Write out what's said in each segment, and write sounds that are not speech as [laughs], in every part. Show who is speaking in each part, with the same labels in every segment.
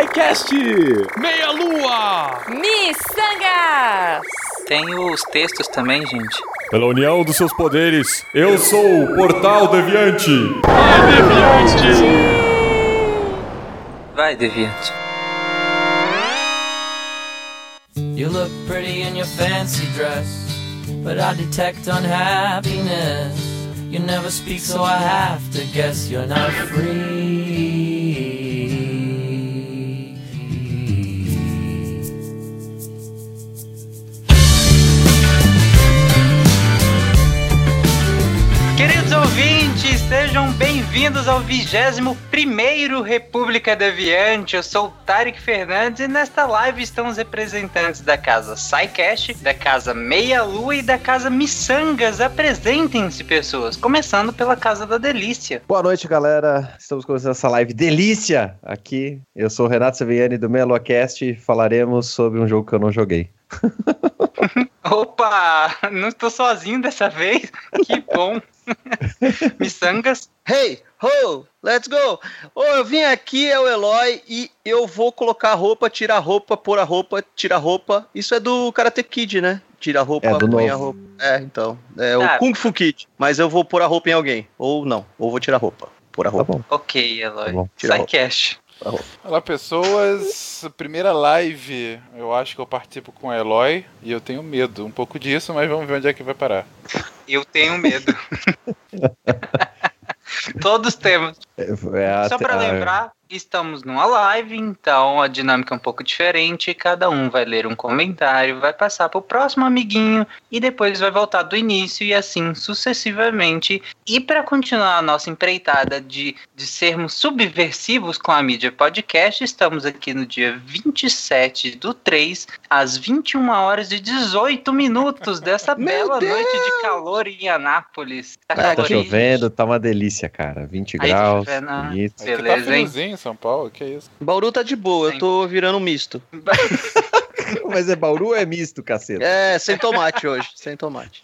Speaker 1: SciCast!
Speaker 2: Meia Lua!
Speaker 3: Miçangas!
Speaker 4: Tem os textos também, gente.
Speaker 1: Pela união dos seus poderes, eu sou o Portal Deviante!
Speaker 2: Vai, Deviante!
Speaker 4: Vai, Deviante.
Speaker 5: You look pretty in your fancy dress, but I detect unhappiness. You never speak, so I have to guess you're not free.
Speaker 4: Ouvintes, sejam bem-vindos ao 21º República Deviante. Eu sou o Tarek Fernandes e nesta live estão os representantes da casa SciCast, da casa Meia Lua e da casa Missangas. Apresentem-se, pessoas, começando pela Casa da Delícia.
Speaker 6: Boa noite, galera. Estamos começando essa live delícia aqui. Eu sou o Renato Seviani do Meia Lua Cast e falaremos sobre um jogo que eu não joguei. [laughs]
Speaker 4: Opa, não estou sozinho dessa vez. Que bom. [laughs] Missangas.
Speaker 7: Hey, ho, let's go! Oh, eu vim aqui, é o Eloy, e eu vou colocar a roupa, tirar a roupa, pôr a roupa, tirar a roupa. Isso é do Karate Kid, né? Tira a roupa,
Speaker 6: É, do
Speaker 7: põe a roupa. É, então. É o
Speaker 4: Ah.
Speaker 7: Kung Fu Kid. Mas eu vou pôr a roupa em alguém. Ou não. Ou vou tirar a roupa. Pôr a
Speaker 6: Tá
Speaker 7: roupa.
Speaker 6: bom.
Speaker 4: Ok, Eloy.
Speaker 6: Tá bom,
Speaker 7: tira a roupa.
Speaker 4: SciCast.
Speaker 2: Olá, pessoas. Primeira live, eu acho que eu participo com o Eloy e eu tenho medo um pouco disso, mas vamos ver onde é que vai parar.
Speaker 4: Eu tenho medo. [laughs] Todos temos.
Speaker 6: É,
Speaker 4: Só
Speaker 6: até-
Speaker 4: para
Speaker 6: a-
Speaker 4: lembrar, estamos numa live, então a dinâmica é um pouco diferente. Cada um vai ler um comentário, vai passar para o próximo amiguinho e depois vai voltar do início e assim sucessivamente. E para continuar a nossa empreitada de, de sermos subversivos com a mídia podcast, estamos aqui no dia 27 do 3, às 21 horas e 18 minutos dessa bela
Speaker 7: Deus!
Speaker 4: noite de calor em Anápolis. Tá,
Speaker 6: Tá
Speaker 4: calor aí,
Speaker 6: chovendo, tá uma delícia, cara. 20
Speaker 4: Aí,
Speaker 6: graus.
Speaker 4: tá
Speaker 6: bonito.
Speaker 2: Aqui tá
Speaker 4: Beleza, hein?
Speaker 2: São Paulo, que isso?
Speaker 7: Bauru tá de boa, eu tô virando um misto. [laughs]
Speaker 6: Mas é Bauru ou é misto, caceta?
Speaker 7: É, sem tomate hoje, sem tomate.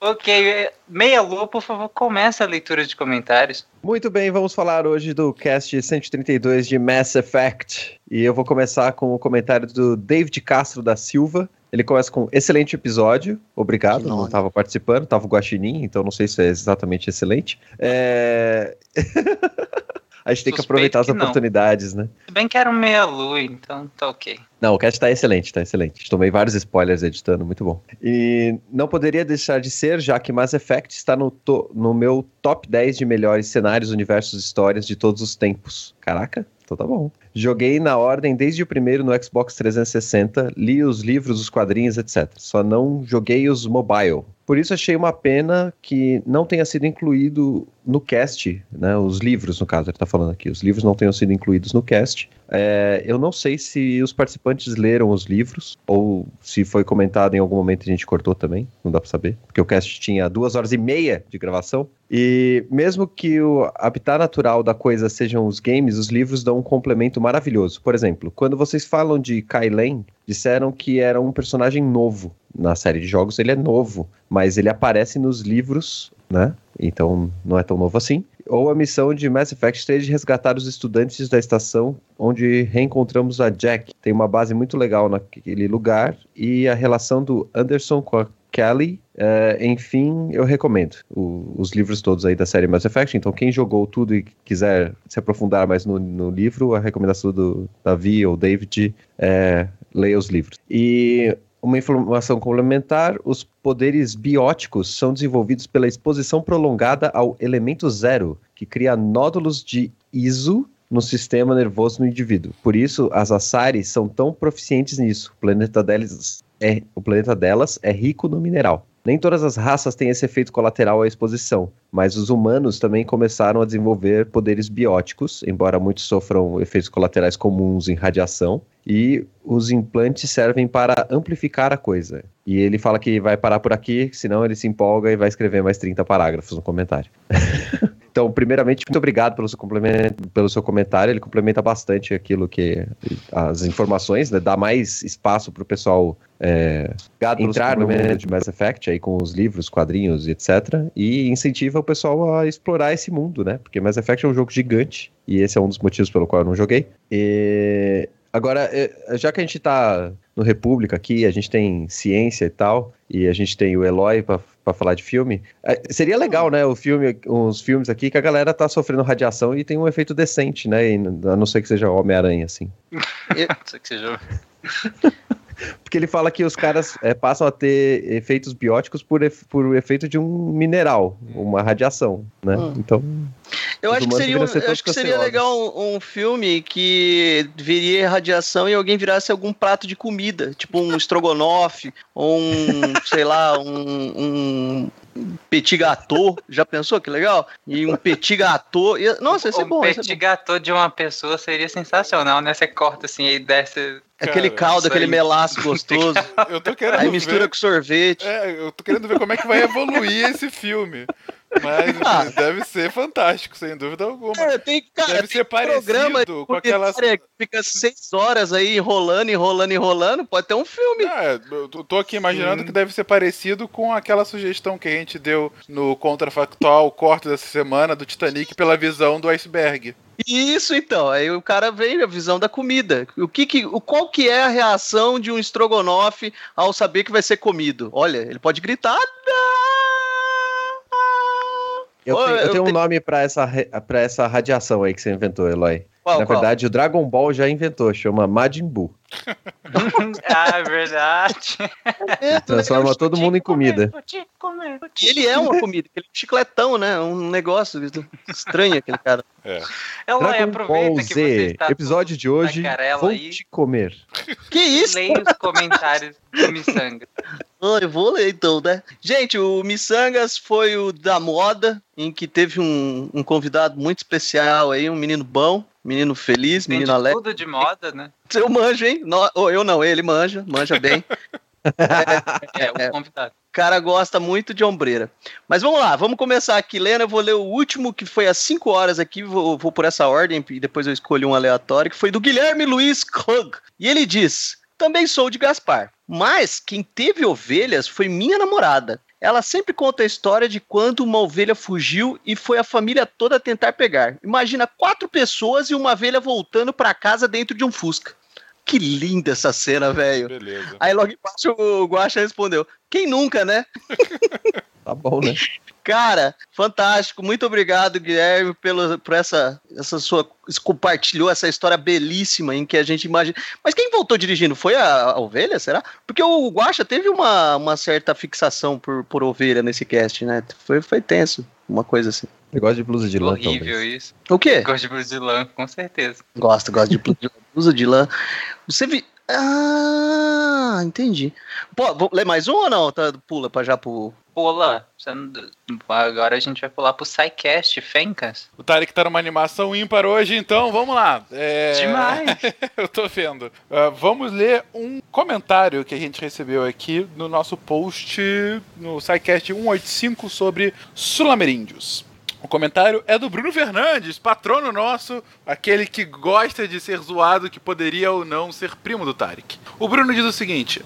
Speaker 4: Ok, meia lua, por favor, começa a leitura de comentários.
Speaker 6: Muito bem, vamos falar hoje do cast 132 de Mass Effect. E eu vou começar com o comentário do David Castro da Silva. Ele começa com excelente episódio, obrigado, não estava participando, estava o Guaxinim, então não sei se é exatamente excelente. É... [laughs] A gente tem que aproveitar as
Speaker 4: que
Speaker 6: oportunidades, né?
Speaker 4: Se bem que era um meia lua, então tá ok.
Speaker 6: Não, o cast tá excelente, tá excelente. Tomei vários spoilers editando, muito bom. E não poderia deixar de ser, já que Mass Effect está no, to- no meu top 10 de melhores cenários, universos e histórias de todos os tempos. Caraca, então tá bom. Joguei na ordem desde o primeiro no Xbox 360, li os livros, os quadrinhos, etc. Só não joguei os mobile. Por isso achei uma pena que não tenha sido incluído no cast, né? Os livros, no caso, ele tá falando aqui. Os livros não tenham sido incluídos no cast. É, eu não sei se os participantes leram os livros ou se foi comentado em algum momento e a gente cortou também, não dá pra saber, porque o cast tinha duas horas e meia de gravação. E mesmo que o habitat natural da coisa sejam os games, os livros dão um complemento maravilhoso. Por exemplo, quando vocês falam de Kylen, disseram que era um personagem novo na série de jogos, ele é novo, mas ele aparece nos livros, né? Então não é tão novo assim. Ou a missão de Mass Effect 3 de resgatar os estudantes da estação onde reencontramos a Jack. Tem uma base muito legal naquele lugar e a relação do Anderson com a Kelly. é, enfim, eu recomendo o- os livros todos aí da série Mass Effect. Então, quem jogou tudo e quiser se aprofundar mais no, no livro, a recomendação do Davi ou David é leia os livros. E uma informação complementar: os poderes bióticos são desenvolvidos pela exposição prolongada ao elemento zero, que cria nódulos de ISO no sistema nervoso no indivíduo. Por isso, as Asari são tão proficientes nisso. O planeta delas é, o planeta delas é rico no mineral. Nem todas as raças têm esse efeito colateral à exposição, mas os humanos também começaram a desenvolver poderes bióticos, embora muitos sofram efeitos colaterais comuns em radiação, e os implantes servem para amplificar a coisa. E ele fala que vai parar por aqui, senão ele se empolga e vai escrever mais 30 parágrafos no comentário. [laughs] Então, primeiramente, muito obrigado pelo seu, complemento, pelo seu comentário. Ele complementa bastante aquilo que as informações, né? Dá mais espaço para o pessoal é, entrar no mundo de Mass Effect aí com os livros, quadrinhos e etc. E incentiva o pessoal a explorar esse mundo, né? Porque Mass Effect é um jogo gigante e esse é um dos motivos pelo qual eu não joguei. E Agora, é, já que a gente está no República aqui, a gente tem ciência e tal, e a gente tem o Eloy para falar de filme, é, seria legal, né, o filme, uns filmes aqui que a galera tá sofrendo radiação e tem um efeito decente, né, a não ser que seja Homem-Aranha, assim. [laughs]
Speaker 4: não ser que seja...
Speaker 6: Porque ele fala que os caras é, passam a ter efeitos bióticos por, por efeito de um mineral, uma radiação, né? Hum. Então.
Speaker 7: Eu acho que seria, um, acho que seria legal um, um, filme que viria radiação e alguém virasse algum prato de comida, tipo um estrogonofe, [laughs] ou um, sei lá, um, um petit gâteau, já pensou que legal? E um petit gâteau, nossa, isso é bom. Um
Speaker 4: petit gâteau de uma pessoa seria sensacional, né? Você corta assim e desce
Speaker 7: aquele caldo, aquele melaço gostoso. [laughs]
Speaker 2: Eu tô querendo
Speaker 7: aí mistura ver... com sorvete.
Speaker 2: É, eu tô querendo ver como é que vai evoluir esse filme. Mas ah. deve ser fantástico, sem dúvida alguma.
Speaker 7: É, tem, cara, deve tem ser parecido programa com aquelas. Fica seis horas aí enrolando, enrolando, enrolando. Pode ter um filme.
Speaker 2: É, eu tô aqui imaginando hum. que deve ser parecido com aquela sugestão que a gente deu no Contrafactual, corte dessa semana, do Titanic pela visão do iceberg.
Speaker 7: Isso então, aí o cara vem a visão da comida. O que, que o qual que é a reação de um estrogonofe ao saber que vai ser comido? Olha, ele pode gritar.
Speaker 6: Eu, tenho, eu tenho um nome para essa para essa radiação aí que você inventou, Eloy. Qual, Na verdade, o Dragon Ball já inventou, chama Majin Buu. [laughs]
Speaker 4: ah, é verdade.
Speaker 6: Transforma todo mundo em comida.
Speaker 7: E ele é uma comida, aquele chicletão, né? Um negócio estranho aquele cara.
Speaker 6: É. Ela Dragon Ball Z, episódio de hoje, vou aí. te comer.
Speaker 7: Que isso?
Speaker 4: Leia os comentários do Missanga.
Speaker 7: Oh, eu vou ler então, né? Gente, o Missangas foi o da moda, em que teve um, um convidado muito especial aí, um menino bom, menino feliz, Tem menino alegre.
Speaker 4: tudo de moda, né?
Speaker 7: Eu manjo, hein? No, eu não, ele manja, manja bem. [laughs]
Speaker 4: é, é, o convidado.
Speaker 7: O cara gosta muito de ombreira. Mas vamos lá, vamos começar aqui lendo. Eu vou ler o último, que foi às 5 horas aqui, vou, vou por essa ordem, e depois eu escolho um aleatório, que foi do Guilherme Luiz Klug. E ele diz: Também sou de Gaspar, mas quem teve ovelhas foi minha namorada. Ela sempre conta a história de quando uma ovelha fugiu e foi a família toda tentar pegar. Imagina quatro pessoas e uma ovelha voltando para casa dentro de um Fusca. Que linda essa cena, velho. Beleza. Aí logo embaixo o Guaxa respondeu: Quem nunca, né? [laughs]
Speaker 6: tá bom, né?
Speaker 7: Cara, fantástico. Muito obrigado, Guilherme, pelo, por essa, essa sua. compartilhou essa história belíssima em que a gente imagina. Mas quem voltou dirigindo? Foi a, a ovelha, será? Porque o Guacha teve uma, uma certa fixação por, por ovelha nesse cast, né? Foi, foi tenso, uma coisa assim.
Speaker 6: Eu gosto de blusa de lã.
Speaker 4: Horrível talvez. isso.
Speaker 7: O quê?
Speaker 4: Gosto de blusa de lã, com certeza.
Speaker 7: Gosto, gosto de blusa de lã. Você viu. Ah, entendi. Pô, vou ler mais um ou não? Tá, pula pra já pro.
Speaker 4: Pula. Agora a gente vai pular pro SciCast, Fencas.
Speaker 2: O Tarek tá numa animação ímpar hoje, então vamos lá.
Speaker 4: É... Demais! [laughs]
Speaker 2: Eu tô vendo. Uh, vamos ler um comentário que a gente recebeu aqui no nosso post no SciCast 185 sobre Sulameríndios. O comentário é do Bruno Fernandes, patrono nosso, aquele que gosta de ser zoado, que poderia ou não ser primo do Tarek. O Bruno diz o seguinte: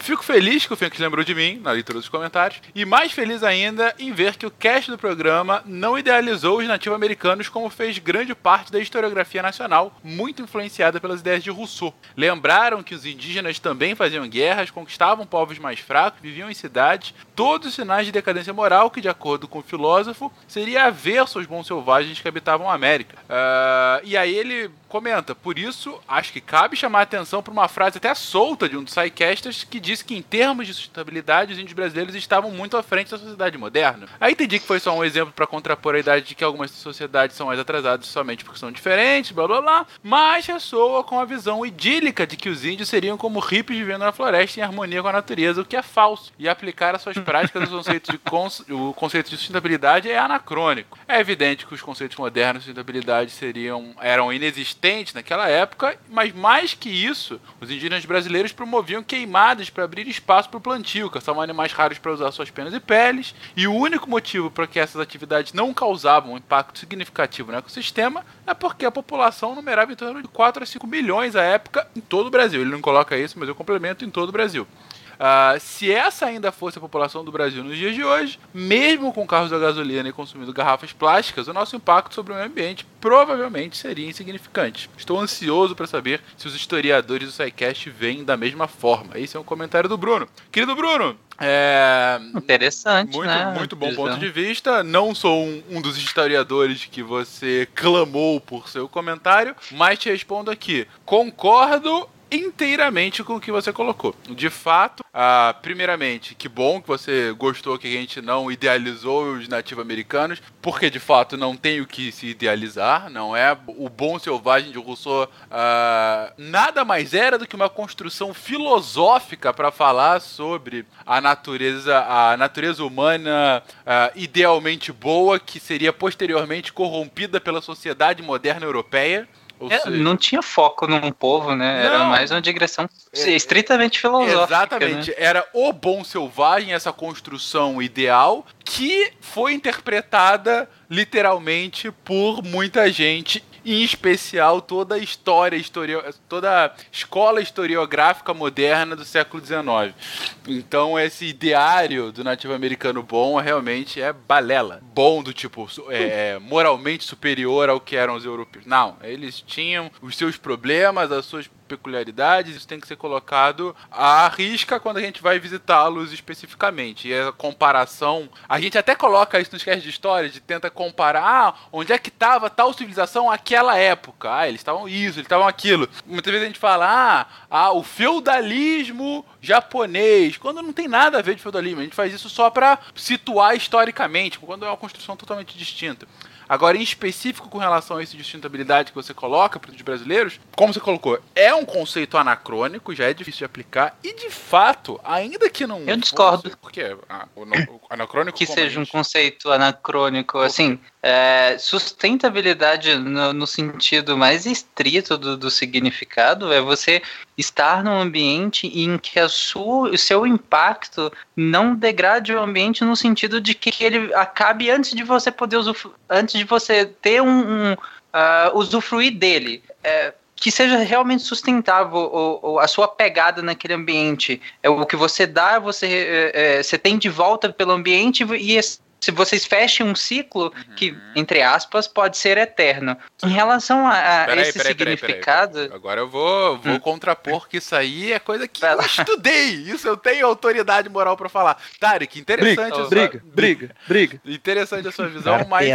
Speaker 2: Fico feliz que o Fênix lembrou de mim na leitura dos comentários e mais feliz ainda em ver que o cast do programa não idealizou os nativo-americanos como fez grande parte da historiografia nacional, muito influenciada pelas ideias de Rousseau. Lembraram que os indígenas também faziam guerras, conquistavam povos mais fracos, viviam em cidades, todos os sinais de decadência moral que, de acordo com o filósofo, seria averso aos bons selvagens que habitavam a América. Uh, e aí ele comenta, por isso acho que cabe chamar a atenção para uma frase até solta de um dos sidecasters que disse que, em termos de sustentabilidade, os índios brasileiros estavam muito à frente da sociedade moderna. Aí entendi que foi só um exemplo para contrapor a idade de que algumas sociedades são mais atrasadas somente porque são diferentes, blá blá blá, mas ressoa com a visão idílica de que os índios seriam como hippies vivendo na floresta em harmonia com a natureza, o que é falso, e aplicar as suas práticas o conceito de, cons [laughs] o conceito de sustentabilidade é anacrônico. É evidente que os conceitos modernos de sustentabilidade seriam, eram inexistentes existente naquela época, mas mais que isso, os indígenas brasileiros promoviam queimadas para abrir espaço para o plantio, caçavam animais raros para usar suas penas e peles, e o único motivo para que essas atividades não causavam um impacto significativo no ecossistema é porque a população numerava em torno de 4 a 5 milhões à época em todo o Brasil. Ele não coloca isso, mas eu complemento em todo o Brasil. Uh, se essa ainda fosse a população do Brasil nos dias de hoje, mesmo com carros a gasolina e consumindo garrafas plásticas, o nosso impacto sobre o meio ambiente provavelmente seria insignificante. Estou ansioso para saber se os historiadores do SciCast veem da mesma forma. Esse é um comentário do Bruno. Querido Bruno, é...
Speaker 4: Interessante,
Speaker 2: muito,
Speaker 4: né?
Speaker 2: Muito bom ponto de vista. Não sou um, um, dos historiadores que você clamou por seu comentário, mas te respondo aqui. Concordo inteiramente com o que você colocou. De fato, ah, primeiramente, que bom que você gostou que a gente não idealizou os nativos-americanos, porque de fato não tem o que se idealizar, não é? O bom selvagem de Rousseau ah, nada mais era do que uma construção filosófica para falar sobre a natureza, a natureza humana ah, idealmente boa que seria posteriormente corrompida pela sociedade moderna europeia.
Speaker 4: É, seja... Não tinha foco num povo, né? Não. Era mais uma digressão é, estritamente filosófica.
Speaker 2: Exatamente.
Speaker 4: Né?
Speaker 2: Era o bom selvagem, essa construção ideal, que foi interpretada literalmente por muita gente em especial toda a história, historio, toda a escola historiográfica moderna do século XIX. Então esse ideário do nativo americano bom realmente é balela. Bom do tipo é, é, moralmente superior ao que eram os europeus. Não, eles tinham os seus problemas, as suas peculiaridades, isso tem que ser colocado à risca quando a gente vai visitá-los especificamente. E a comparação, a gente até coloca isso nos casts de história, de tenta comparar ah, onde é que estava tal civilização naquela época. Ah, eles estavam isso, eles estavam aquilo. Muitas vezes a gente fala, ah, ah, o feudalismo japonês, quando não tem nada a ver de feudalismo. A gente faz isso só para situar historicamente, quando é uma construção totalmente distinta. Agora, em específico com relação a essa sustentabilidade que você coloca para os brasileiros, como você colocou, é um conceito anacrônico, já é difícil de aplicar, e de fato, ainda que não.
Speaker 4: Eu discordo.
Speaker 2: Fosse, porque ah, o, o, anacrônico.
Speaker 4: Que seja um conceito anacrônico, assim, é, sustentabilidade no, no, sentido mais estrito do, do, significado é você estar num ambiente em que sua, o seu impacto não degrade o ambiente no sentido de que ele acabe antes de você poder antes de você ter um, um uh, usufruir dele. É, que seja realmente sustentável o, o, a sua pegada naquele ambiente. É o que você dá, você, é, é você tem de volta pelo ambiente e se vocês fechem um ciclo uhum. que, entre aspas, pode ser eterno. Em relação a, a peraí, esse peraí, significado. Peraí,
Speaker 2: Agora eu vou, vou hum. contrapor que isso aí é coisa que eu estudei. Isso eu tenho autoridade moral para falar. Tarek, interessante
Speaker 7: briga, a sua... briga, [laughs] briga, briga.
Speaker 2: Interessante a sua visão, mas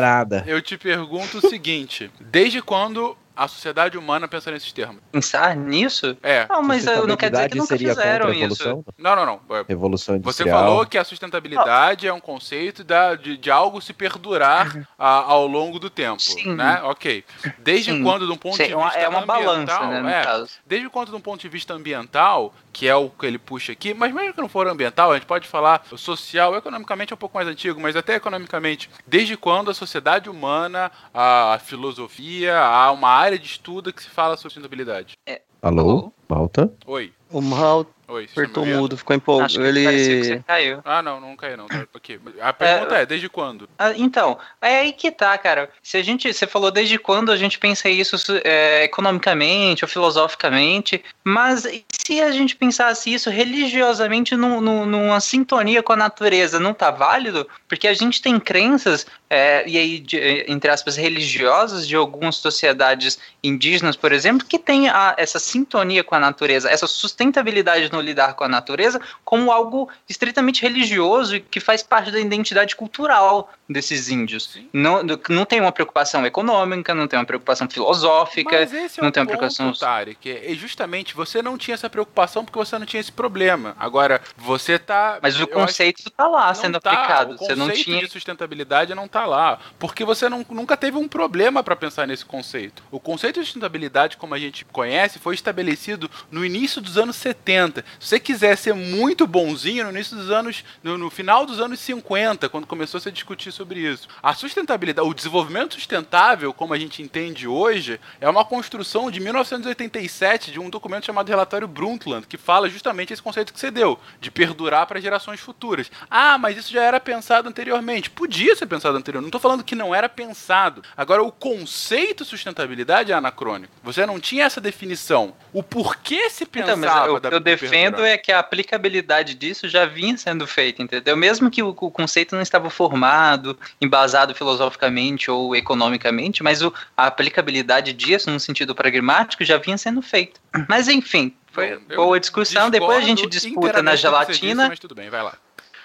Speaker 2: eu te pergunto o seguinte: desde quando a sociedade humana pensa nesses termos.
Speaker 4: Pensar nisso?
Speaker 2: É.
Speaker 4: Não, mas não quer dizer que nunca fizeram isso.
Speaker 2: Não, não, não.
Speaker 6: Revolução
Speaker 2: industrial. Você falou que a sustentabilidade é um conceito da, de, de algo se perdurar uhum. a, ao longo do tempo, Sim. né? Ok. Desde Sim. quando, de um ponto Sim, de vista
Speaker 4: é uma
Speaker 2: ambiental,
Speaker 4: balança, né,
Speaker 2: é, desde quando, de um ponto de vista ambiental, que é o que ele puxa aqui, mas mesmo que não for ambiental, a gente pode falar social, economicamente é um pouco mais antigo, mas até economicamente, desde quando a sociedade humana, a, filosofia, há uma área de estudo que se fala sobre sustentabilidade.
Speaker 6: É. Alô? Malta?
Speaker 2: Oi.
Speaker 7: O Mal Oi, apertou mudo, ficou empolgado. Ele...
Speaker 2: caiu. Ah, não, não caiu não. Tá, okay. A pergunta é, é, desde quando?
Speaker 4: Ah, então, é aí que tá, cara. Se a gente, você falou desde quando a gente pensa isso é, economicamente ou filosoficamente, mas se a gente pensasse isso religiosamente num, num, numa sintonia com a natureza, não tá válido? Porque a gente tem crenças, é, e aí, de, entre aspas, religiosas de algumas sociedades indígenas, por exemplo, que tem a, essa sintonia com a natureza, essa sustentabilidade no lidar com a natureza como algo estritamente religioso e que faz parte da identidade cultural desses índios. Não, não tem uma preocupação econômica, não tem uma preocupação filosófica,
Speaker 2: Mas esse é
Speaker 4: não tem
Speaker 2: uma
Speaker 4: preocupação.
Speaker 2: Tarek, que é justamente você não tinha essa preocupação porque você não tinha esse problema. Agora, você tá.
Speaker 4: Mas o conceito está lá sendo tá, aplicado.
Speaker 2: O
Speaker 4: você não tinha.
Speaker 2: de sustentabilidade não está lá. Porque você não, nunca teve um problema para pensar nesse conceito. O conceito de sustentabilidade, como a gente conhece, foi estabelecido no início dos anos 70. Se você quiser ser muito bonzinho no início dos anos, no, no final dos anos 50, quando começou a se discutir sobre isso, a sustentabilidade, o desenvolvimento sustentável, como a gente entende hoje, é uma construção de 1987 de um documento chamado Relatório Brundtland, que fala justamente esse conceito que você deu, de perdurar para gerações futuras. Ah, mas isso já era pensado anteriormente. Podia ser pensado anteriormente. Não estou falando que não era pensado. Agora, o conceito sustentabilidade é anacrônico. Você não tinha essa definição. O porquê se pensava
Speaker 4: Então, mas eu,
Speaker 2: da
Speaker 4: eu defendo
Speaker 2: perdurar.
Speaker 4: é que a aplicabilidade disso já vinha sendo feita, entendeu? Mesmo que o, o conceito não estava formado, embasado filosoficamente ou economicamente, mas o, a aplicabilidade disso, no sentido pragmático, já vinha sendo feita. Mas enfim, foi
Speaker 2: eu
Speaker 4: boa discussão. Depois a gente disputa na gelatina
Speaker 2: disse, mas tudo bem, vai lá.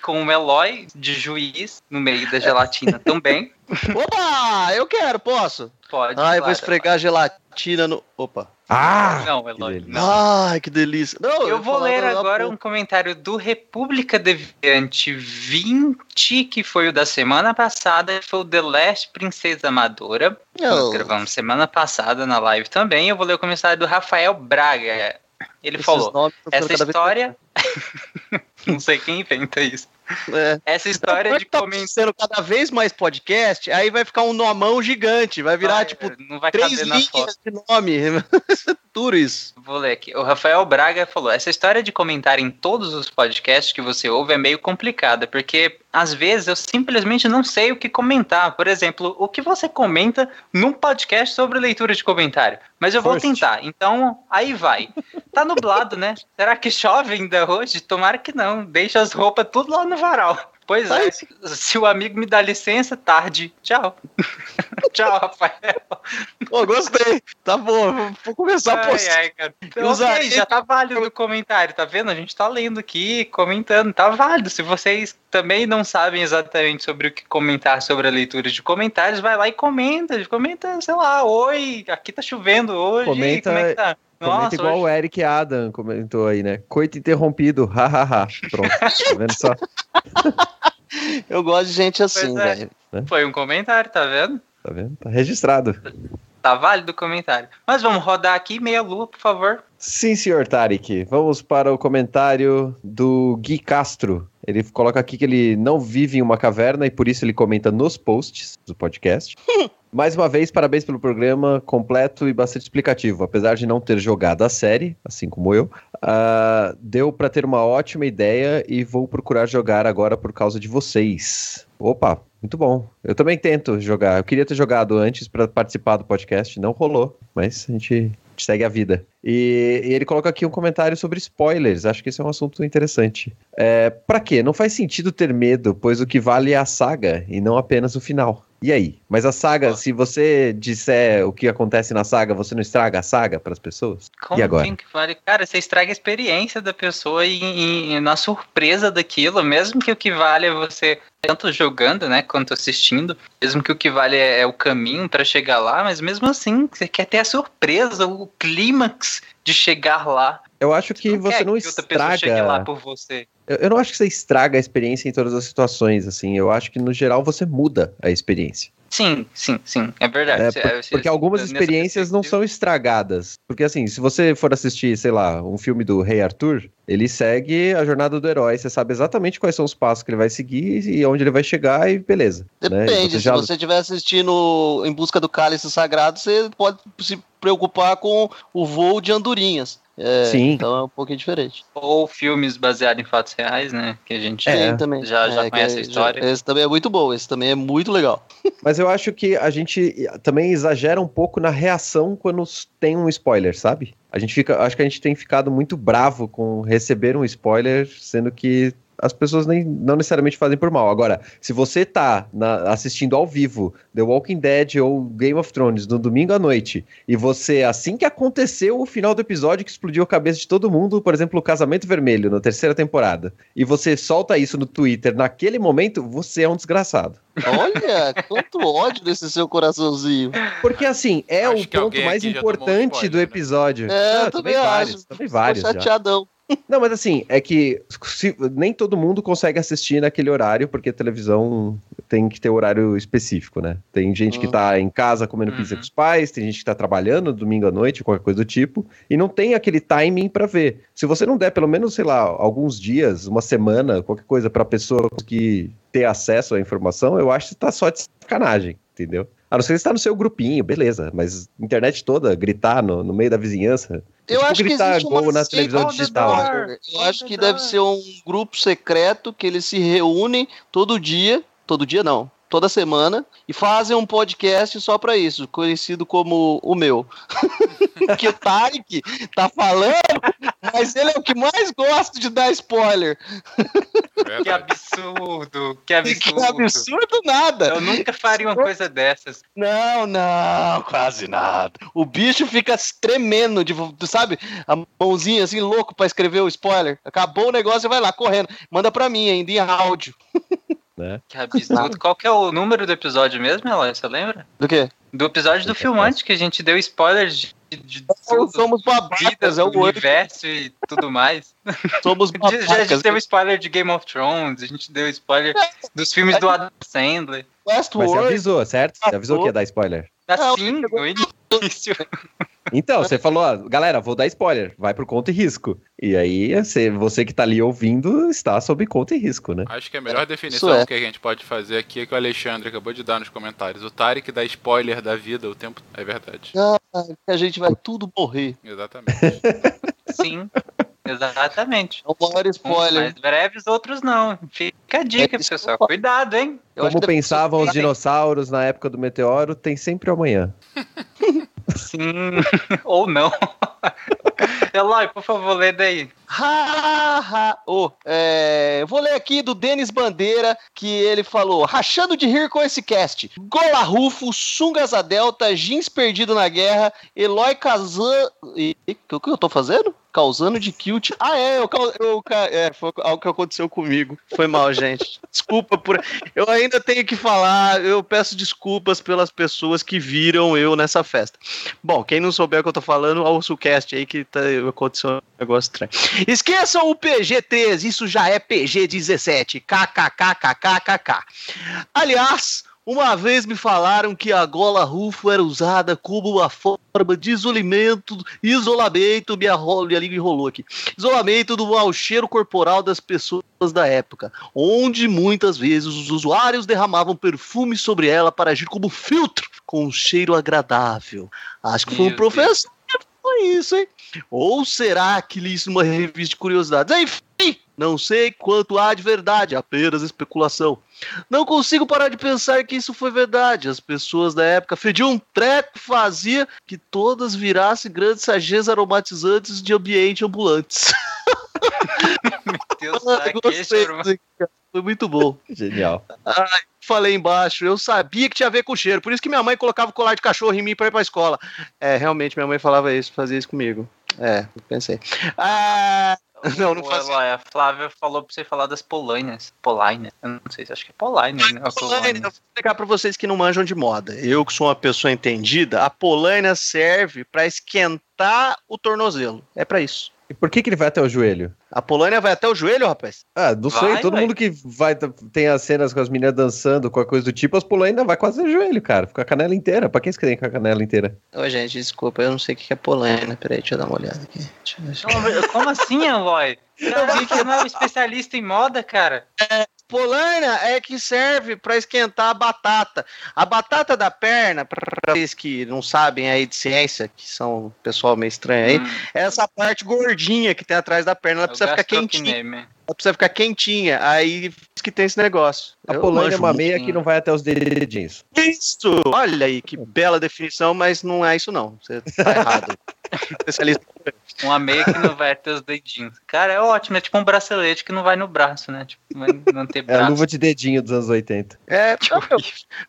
Speaker 4: Com o Eloy de juiz no meio da gelatina [laughs] também.
Speaker 7: Opa! Eu quero, posso?
Speaker 4: Pode.
Speaker 7: Ai, Ah, vou
Speaker 4: claro.
Speaker 7: esfregar a gelatina no. Opa!
Speaker 6: Ah!
Speaker 4: Não,
Speaker 6: que
Speaker 4: Eloy.
Speaker 6: delícia.
Speaker 4: Não.
Speaker 7: Ai, que delícia! Não,
Speaker 4: Eu
Speaker 7: ia
Speaker 4: vou ler agora um comentário do República Deviante 20, que foi o da semana passada, que foi o The Last Princesa Amadora. Nós
Speaker 7: Não.
Speaker 4: gravamos semana passada na live também. Eu vou ler o comentário do Rafael Braga. Ele
Speaker 7: Esses
Speaker 4: falou: essa história. [laughs] Não sei quem inventa isso.
Speaker 7: É.
Speaker 4: Essa história de
Speaker 7: tá cada vez mais podcast, aí vai ficar um nomão gigante, vai virar, tipo,
Speaker 4: não vai
Speaker 7: três linhas de nome. [laughs] Duro isso.
Speaker 4: Vou ler aqui. O Rafael Braga falou: essa história de comentar em todos os podcasts que você ouve é meio complicada, porque às vezes eu simplesmente não sei o que comentar. Por exemplo, o que você comenta num podcast sobre leitura de comentário. Mas eu vou
Speaker 6: First.
Speaker 4: tentar. Então, aí vai. Tá nublado, né? Será que chove ainda hoje? Tomara que não. Deixa as roupas tudo lá no varal. Pois é.
Speaker 7: Ai.
Speaker 4: Se o amigo me dá licença, tarde. Tchau. [laughs] Tchau, Rafael.
Speaker 7: Pô, gostei. Tá bom, vou- começar a
Speaker 4: Ai,
Speaker 7: postar.
Speaker 4: ai, cara.
Speaker 7: Eu
Speaker 4: Ok,
Speaker 7: usaria-
Speaker 4: já tá válido o comentário, tá vendo? A gente tá lendo aqui, comentando, tá válido. Se vocês também não sabem exatamente sobre o que comentar sobre a leitura de comentários, vai lá e comenta. Comenta, sei lá, oi, aqui tá chovendo hoje.
Speaker 6: Comenta-
Speaker 4: como é que tá?
Speaker 6: Comenta igual o Eric Adam comentou aí, né? Coito interrompido, hahaha. Pronto, tá vendo só? [laughs]
Speaker 7: Eu gosto de gente assim,
Speaker 4: é.
Speaker 7: velho.
Speaker 4: Foi um comentário, tá vendo?
Speaker 6: Tá vendo? Tá registrado.
Speaker 4: Tá válido o comentário. Mas vamos rodar aqui, meia lua, por favor.
Speaker 6: Sim, senhor Tarek. Vamos para o comentário do Gui Castro. Ele coloca aqui que ele não vive em uma caverna e por isso ele comenta nos posts do podcast. [laughs] Mais uma vez, parabéns pelo programa completo e bastante explicativo. Apesar de não ter jogado a série, assim como eu, ah, deu para ter uma ótima ideia e vou procurar jogar agora por causa de vocês. Opa, muito bom. Eu também tento jogar. Eu queria ter jogado antes para participar do podcast, não rolou, mas a gente segue a vida. E, e ele coloca aqui um comentário sobre spoilers. Acho que esse é um assunto interessante. É, para quê? Não faz sentido ter medo, pois o que vale é a saga e não apenas o final. E aí? Mas a saga, se você disser o que acontece na saga, você não estraga a saga para as pessoas?
Speaker 4: Como
Speaker 6: E agora?
Speaker 4: assim que vale? Cara, você estraga a experiência da pessoa e, e- e na surpresa daquilo, mesmo que o que vale é você tanto jogando, né, quanto assistindo, mesmo que o que vale é, é o caminho pra chegar lá, mas mesmo assim, você quer ter a surpresa, o clímax de chegar lá.
Speaker 6: Eu acho que você
Speaker 4: quer
Speaker 6: não
Speaker 4: que chegue lá
Speaker 6: estraga.
Speaker 4: por você.
Speaker 6: Eu, eu não acho que você estraga a experiência em todas as situações, assim. Eu acho que no geral você muda a experiência.
Speaker 4: Sim, sim, sim, é verdade.
Speaker 6: É,
Speaker 4: Você-
Speaker 6: por-
Speaker 4: você-
Speaker 6: porque algumas experiências não são estragadas. Porque assim, se você for assistir, sei lá, um filme do Rei Arthur, ele segue a jornada do herói. Você sabe exatamente quais são os passos que ele vai seguir e onde ele vai chegar e beleza. né? E
Speaker 7: Depende,
Speaker 6: você
Speaker 7: se
Speaker 6: já-
Speaker 7: você estiver assistindo Em Busca do Cálice Sagrado, você pode se preocupar com o voo de andorinhas. É,
Speaker 6: Sim.
Speaker 7: Então é um pouquinho diferente.
Speaker 4: Ou filmes baseados em fatos reais, né, que a gente
Speaker 6: É.
Speaker 7: Também.
Speaker 4: já, já
Speaker 7: É,
Speaker 4: conhece
Speaker 7: que-
Speaker 4: a história.
Speaker 7: Esse também é muito bom, esse também é muito legal. [laughs]
Speaker 6: Mas eu acho que a gente também exagera um pouco na reação quando tem um spoiler, sabe? A gente fica, acho que a gente tem ficado muito bravo com receber um spoiler, sendo que as pessoas nem, não necessariamente fazem por mal. Agora, se você tá na- assistindo ao vivo The Walking Dead ou Game of Thrones no domingo à noite, e você, assim que aconteceu o final do episódio que explodiu a cabeça de todo mundo, por exemplo, o Casamento Vermelho, na terceira temporada, e você solta isso no Twitter naquele momento, você é um desgraçado.
Speaker 7: Olha, quanto ódio desse seu coraçãozinho.
Speaker 6: Porque assim, é
Speaker 2: Acho
Speaker 6: o ponto mais importante
Speaker 2: spoiler,
Speaker 6: do
Speaker 2: né?
Speaker 6: episódio.
Speaker 7: É,
Speaker 6: Não,
Speaker 7: eu também
Speaker 6: vários,
Speaker 7: acho.
Speaker 6: também vários
Speaker 7: Tô
Speaker 6: já. [laughs] Não, mas assim, é que se- nem todo mundo consegue assistir naquele horário, porque a televisão tem que ter horário específico, né? Tem gente que
Speaker 7: Uhum.
Speaker 6: tá em casa comendo pizza
Speaker 4: Uhum.
Speaker 6: com os pais, tem gente que tá trabalhando domingo à noite, qualquer coisa do tipo, e não tem aquele timing pra ver. Se você não der pelo menos, sei lá, alguns dias, uma semana, qualquer coisa pra pessoa conseguir ter acesso à informação, eu acho que tá só de sacanagem, entendeu? A não ser que você tá no seu grupinho, beleza, mas internet toda, gritar no, no meio da vizinhança.
Speaker 7: Eu
Speaker 6: tipo
Speaker 7: acho que
Speaker 6: gritar
Speaker 7: existe uma
Speaker 6: gol na televisão digital.
Speaker 7: Eu acho que deve ser um grupo secreto que eles se reúnem todo dia, todo dia não, toda semana e fazem um podcast só pra isso, conhecido como o meu. [laughs] que o Tarek tá falando, mas ele é o que mais gosta de dar spoiler.
Speaker 4: Que absurdo, que
Speaker 7: Que
Speaker 4: absurdo.
Speaker 7: absurdo nada.
Speaker 4: Eu nunca faria uma coisa dessas.
Speaker 7: Não, não, quase nada. O bicho fica tremendo, de, tu sabe? A mãozinha assim, louco pra escrever o spoiler. Acabou o negócio e vai lá, correndo. Manda pra mim ainda em áudio. [laughs]
Speaker 6: Né?
Speaker 4: Que absurdo. [laughs] Qual que é o número do episódio mesmo, Eloy? Você lembra?
Speaker 7: Do quê?
Speaker 4: Do episódio do filmante, que a gente deu spoilers de, de tudo.
Speaker 7: Somos babacas, é o
Speaker 4: universo e tudo mais. [laughs]
Speaker 7: Somos
Speaker 4: Já, já a
Speaker 7: babacas.
Speaker 4: gente deu spoiler de Game of Thrones, a gente deu spoiler dos filmes do Adam Sandler.
Speaker 6: Mas você avisou, certo? Você avisou que ia dar spoiler.
Speaker 4: Assim, no início. [laughs]
Speaker 6: Então, você falou, ó, galera, vou dar spoiler, vai por conta e risco. E aí, você, você que tá ali ouvindo está sob conta e risco, né?
Speaker 2: Acho que a melhor definição
Speaker 7: Isso é.
Speaker 2: que a gente pode fazer aqui é que o Alexandre acabou de dar nos comentários. O Tarek dá spoiler da vida o tempo. É verdade.
Speaker 7: Que a gente vai tudo morrer.
Speaker 2: Exatamente. [laughs]
Speaker 4: Sim, exatamente.
Speaker 7: É o maior
Speaker 4: Uns
Speaker 7: spoiler.
Speaker 4: mais breves, outros não. Fica a dica,
Speaker 7: É
Speaker 4: pessoal. Cuidado, hein?
Speaker 6: Como pensavam os dinossauros na época do meteoro, tem sempre o amanhã. [laughs]
Speaker 4: Sim. [laughs] Ou não. [laughs] Eloy, por favor, lê daí.
Speaker 7: Ha, ha. Oh, é, vou ler aqui do Denis Bandeira, que ele falou: rachando de rir com esse cast. Gola Rufo, Sungas a Delta, Jeans perdido na guerra, Eloy Kazan. E o que eu tô fazendo? Causando de kilt. Ah, é, eu, eu, é, foi algo que aconteceu comigo. Foi mal, gente. Desculpa por. Eu ainda tenho que falar, eu peço desculpas pelas pessoas que viram eu nessa festa. Bom, quem não souber o que eu tô falando, ouça o cast aí que tá, aconteceu um negócio estranho. Esqueçam o PG-13, isso já é PG-17. KKKKKKK. Aliás, uma vez me falaram que a gola rufo era usada como uma forma de isolamento, isolamento, minha, minha língua enrolou aqui, isolamento do mau cheiro corporal das pessoas da época, onde muitas vezes os usuários derramavam perfume sobre ela para agir como filtro, com um cheiro agradável. Acho que foi um
Speaker 4: Meu
Speaker 7: professor que foi isso, hein? Ou será que li isso numa revista de curiosidades? Enfim, não sei quanto há de verdade, apenas especulação. Não consigo parar de pensar que isso foi verdade. As pessoas da época fediam um treco fazia que todas virassem grandes sagês aromatizantes de ambiente ambulantes.
Speaker 4: Deus, [laughs]
Speaker 7: Ah, gostei, foi muito bom.
Speaker 6: Genial.
Speaker 7: Falei embaixo, eu sabia que tinha a ver com cheiro. Por isso que minha mãe colocava o colar de cachorro em mim pra ir pra escola. É, realmente, minha mãe falava isso, fazia isso comigo. É, pensei. Ah, não, não.
Speaker 4: Eloy, a Flávia falou pra você falar das polainas. Polaina? Eu não sei se acho que é polaina, né?
Speaker 7: Polaina, eu vou explicar pra vocês que não manjam de moda. Eu, que sou uma pessoa entendida, a polaina serve pra esquentar o tornozelo. É pra isso.
Speaker 6: E por que, que ele vai até o joelho?
Speaker 7: A polaina vai até o joelho, rapaz?
Speaker 6: Ah, não
Speaker 4: Vai,
Speaker 6: sei, todo
Speaker 4: vai.
Speaker 6: mundo que vai tem as cenas com as meninas dançando, com a coisa do tipo, as pulando vai quase no joelho, cara. Fica a canela inteira. Pra que você querem com a canela inteira?
Speaker 7: Ô, gente, desculpa, eu não sei o que é polaina. Peraí, deixa eu dar uma olhada aqui. Deixa eu ver.
Speaker 4: Como, assim, Eloy? Cara, você não é um especialista em moda, cara?
Speaker 7: Polaina é que serve pra esquentar a batata. A batata da perna, pra vocês que não sabem aí de ciência, que são um pessoal meio estranho aí,
Speaker 4: Hum,
Speaker 7: é essa parte gordinha que tem atrás da perna. Ela
Speaker 4: o
Speaker 7: precisa ficar quentinha. Ela precisa ficar quentinha. Aí que tem esse negócio.
Speaker 6: A
Speaker 7: Eu
Speaker 6: polaina é uma
Speaker 7: muito.
Speaker 6: meia que não vai até os dedinhos.
Speaker 7: Isso! Olha aí, que bela definição, mas não é isso não. Você tá errado. [laughs] Especialista.
Speaker 4: Uma meia que não vai ter os dedinhos. Cara, é ótimo. É tipo um bracelete que não vai no braço, né? Tipo, não ter
Speaker 6: É
Speaker 4: braço.
Speaker 6: a luva de dedinho dos anos 80.
Speaker 7: É,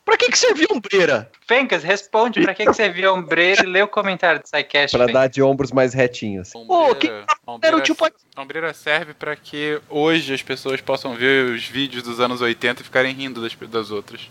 Speaker 7: pra que que serviu ombreira?
Speaker 4: Fencas, responde pra que, que você viu a ombreira e lê o comentário do SciCast.
Speaker 6: Pra
Speaker 4: Fencas.
Speaker 6: dar de ombros mais retinhos.
Speaker 7: Pô, que
Speaker 2: Ombreira,
Speaker 7: Era o
Speaker 2: ombreira, a ombreira serve pra que hoje as pessoas possam ver os vídeos dos anos 80 e ficarem rindo das, das outras.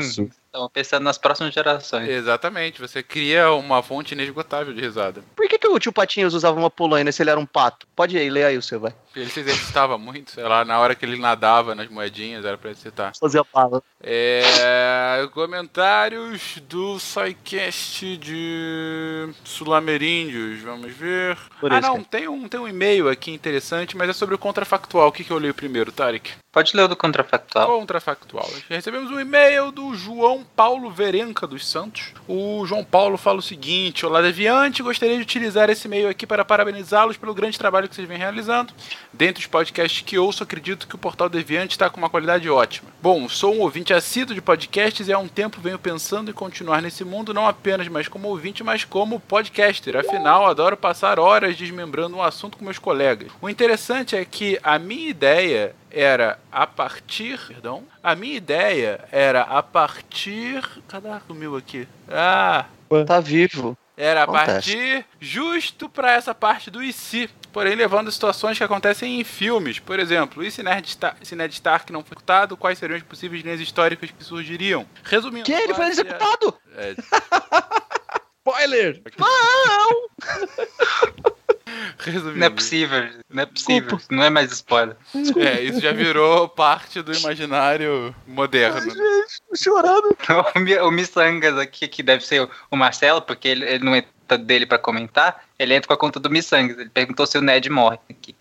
Speaker 6: Isso.
Speaker 4: Estamos pensando nas próximas gerações.
Speaker 2: Exatamente, você cria uma fonte inesgotável de risada.
Speaker 7: Por que, que o tio Patinhas usava uma polaina se ele era um pato? Pode ir, lê aí o seu, vai.
Speaker 2: Ele se exercitava muito, sei lá, na hora que ele nadava nas moedinhas, era pra exercitar.
Speaker 7: Fazia bala.
Speaker 2: É, comentários do SciCast de Sulameríndios, vamos ver.
Speaker 7: Por
Speaker 2: ah,
Speaker 7: isso,
Speaker 2: não,
Speaker 7: cara.
Speaker 2: tem um, tem um e-mail aqui interessante, mas é sobre o contrafactual. O que, que eu leio primeiro, Tarek?
Speaker 4: Pode ler o do contrafactual.
Speaker 2: Contrafactual. Recebemos um e-mail do João Paulo Verenca dos Santos. O João Paulo fala o seguinte: Olá, Deviante, gostaria de utilizar esse e-mail aqui para parabenizá-los pelo grande trabalho que vocês vêm realizando. Dentre os podcasts que ouço, acredito que o Portal Deviante está com uma qualidade ótima. Bom, sou um ouvinte assíduo de podcasts e há um tempo venho pensando em continuar nesse mundo, não apenas mais como ouvinte, mas como podcaster. Afinal, adoro passar horas desmembrando um assunto com meus colegas. O interessante é que a minha ideia era a partir. Perdão. A minha ideia era a partir. Cadê? Sumiu aqui. Ah!
Speaker 7: Tá vivo.
Speaker 2: Era a partir justo para essa parte do IC. Porém, levando situações que acontecem em filmes. Por exemplo, e se Ned, Star se Ned Stark não foi executado, quais seriam as possíveis linhas históricas que surgiriam? Resumindo.
Speaker 7: Que ele foi executado?
Speaker 2: É, [laughs]
Speaker 6: Spoiler!
Speaker 7: Não! [laughs] [laughs]
Speaker 2: resumindo.
Speaker 4: Não é possível, não é possível. Não é mais spoiler.
Speaker 2: É, isso já virou parte do imaginário moderno.
Speaker 7: Tô chorando. [laughs]
Speaker 4: O, Mi- o Missangas aqui, que deve ser o- Marcelo, porque ele, ele não entra dele pra comentar, ele entra com a conta do Missangas. Ele perguntou se o Ned morre aqui.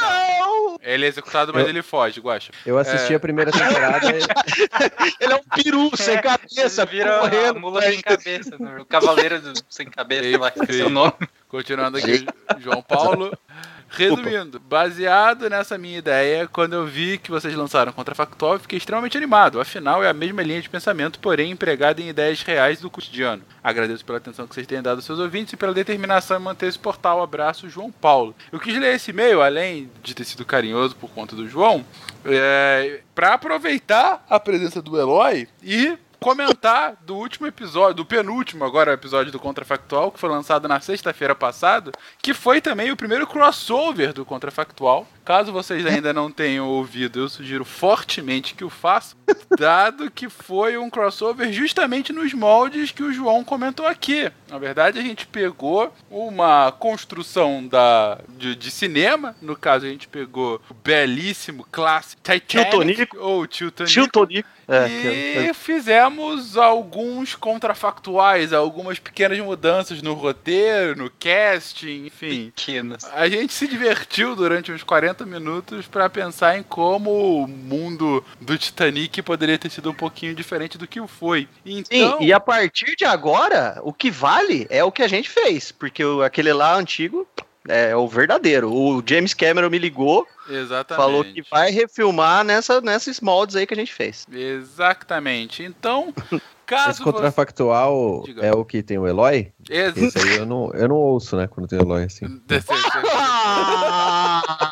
Speaker 7: Não!
Speaker 2: Ele é executado, mas
Speaker 6: Eu-
Speaker 2: ele foge, Guacha.
Speaker 6: Eu assisti
Speaker 2: É.
Speaker 6: a primeira temporada. e- [laughs]
Speaker 7: Ele é um peru sem cabeça,
Speaker 4: Ele vira
Speaker 7: correndo.
Speaker 4: mula sem cabeça, né? o cavaleiro do- sem cabeça, sei lá, que é o seu nome.
Speaker 2: Continuando aqui, João Paulo. [laughs] Resumindo, baseado nessa minha ideia, quando eu vi que vocês lançaram Contrafactual, eu fiquei extremamente animado. Afinal, é a mesma linha de pensamento, porém empregada em ideias reais do cotidiano. Agradeço pela atenção que vocês têm dado aos seus ouvintes e pela determinação em manter esse portal. Abraço, João Paulo. Eu quis ler esse e-mail, além de ter sido carinhoso por conta do João, é, para aproveitar a presença do Eloy e comentar do último episódio, do penúltimo agora episódio do Contrafactual, que foi lançado na sexta-feira passada, que foi também o primeiro crossover do Contrafactual. Caso vocês ainda não tenham ouvido, eu sugiro fortemente que o façam, dado que foi um crossover justamente nos moldes que o João comentou aqui. Na verdade, a gente pegou uma construção da, de, de cinema, no caso a gente pegou o belíssimo clássico Titanic, ou Titanic,
Speaker 7: Tio Tonico. É,
Speaker 2: e fizemos alguns contrafactuais, algumas pequenas mudanças no roteiro, no casting, enfim.
Speaker 4: Pequenos.
Speaker 2: A gente se divertiu durante uns 40 minutos pra pensar em como o mundo do Titanic poderia ter sido um pouquinho diferente do que o foi.
Speaker 7: Sim,
Speaker 2: Então,
Speaker 7: e a partir de agora, o que vale é o que a gente fez, porque aquele lá antigo é o verdadeiro. O James Cameron me ligou,
Speaker 2: exatamente.
Speaker 7: falou que vai refilmar nessa, nesses moldes aí que a gente fez.
Speaker 2: Exatamente. Então, [laughs] caso
Speaker 6: Esse contrafactual
Speaker 2: Diga.
Speaker 6: é o que tem o Eloy?
Speaker 2: você... Ex-
Speaker 6: Esse aí eu não, eu não ouço, né? Quando tem o Eloy assim. [laughs] [laughs]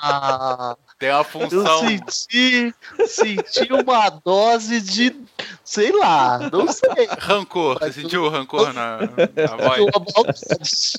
Speaker 7: Ah,
Speaker 2: Tem uma
Speaker 7: eu
Speaker 2: função.
Speaker 7: senti, senti uma dose de, sei lá, não sei.
Speaker 2: Rancor. Você sentiu o rancor na, na [laughs] voz?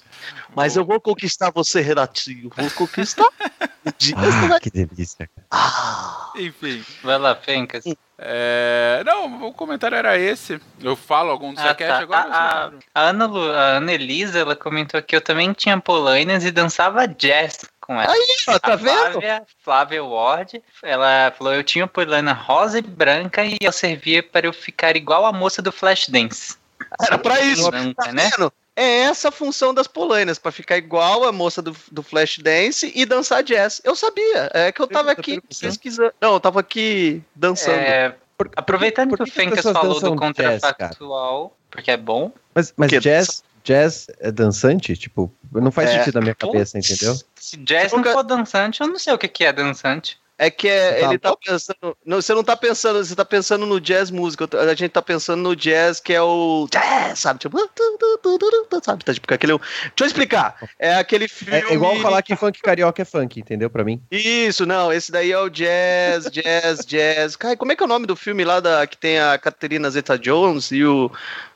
Speaker 7: Mas eu vou conquistar você, Renatinho. Vou conquistar. [laughs]
Speaker 6: Ah, que delícia. cara.
Speaker 7: Ah,
Speaker 2: Enfim.
Speaker 4: Vai lá, Fencas.
Speaker 2: É... Não, o comentário era esse. Eu falo algum do
Speaker 4: Ah,
Speaker 2: Sequest
Speaker 4: tá.
Speaker 2: agora.
Speaker 4: A, a, a Ana, Lu- a Ana Elisa, ela comentou que eu também tinha polainas e dançava jazz com ela.
Speaker 7: Aí, ó, tá
Speaker 4: a
Speaker 7: vendo?
Speaker 4: Flávia, Flávia Ward, ela falou: eu tinha polaina rosa e branca e ela servia para eu ficar igual a moça do Flashdance.
Speaker 7: Era pra isso.
Speaker 4: Branca,
Speaker 7: Tá
Speaker 4: né?
Speaker 7: vendo? É essa a função das polainas, pra ficar igual a moça do, do Flashdance e dançar jazz. Eu sabia, é que eu tava aqui pesquisando. Não, eu tava aqui dançando.
Speaker 4: É,
Speaker 6: Por-
Speaker 4: aproveitando
Speaker 6: por
Speaker 4: que,
Speaker 6: que
Speaker 4: o Fencas falou do
Speaker 6: jazz,
Speaker 4: contrafactual, porque é bom.
Speaker 6: Mas, mas
Speaker 7: Porque-
Speaker 6: jazz, jazz é dançante? Tipo, não faz
Speaker 7: É.
Speaker 6: sentido na minha cabeça, entendeu?
Speaker 4: Se jazz
Speaker 7: Você
Speaker 4: não
Speaker 7: nunca-
Speaker 4: for dançante, eu não sei o que que é dançante.
Speaker 7: É que é-
Speaker 6: Tá
Speaker 7: ele tá
Speaker 6: bom.
Speaker 7: pensando. Não, você não tá pensando, você tá pensando no jazz música. A gente tá pensando no jazz que é o. Jazz, sabe? Tipo. Sabe? Tá, tipo, aquele. Deixa eu explicar. É aquele filme.
Speaker 6: É, é igual falar que funk carioca é funk, entendeu? Pra mim.
Speaker 7: Isso, não, esse daí é o jazz, jazz, [laughs] jazz. Cara, como é que é o nome do filme lá da, que tem a Caterina Zeta Jones e o.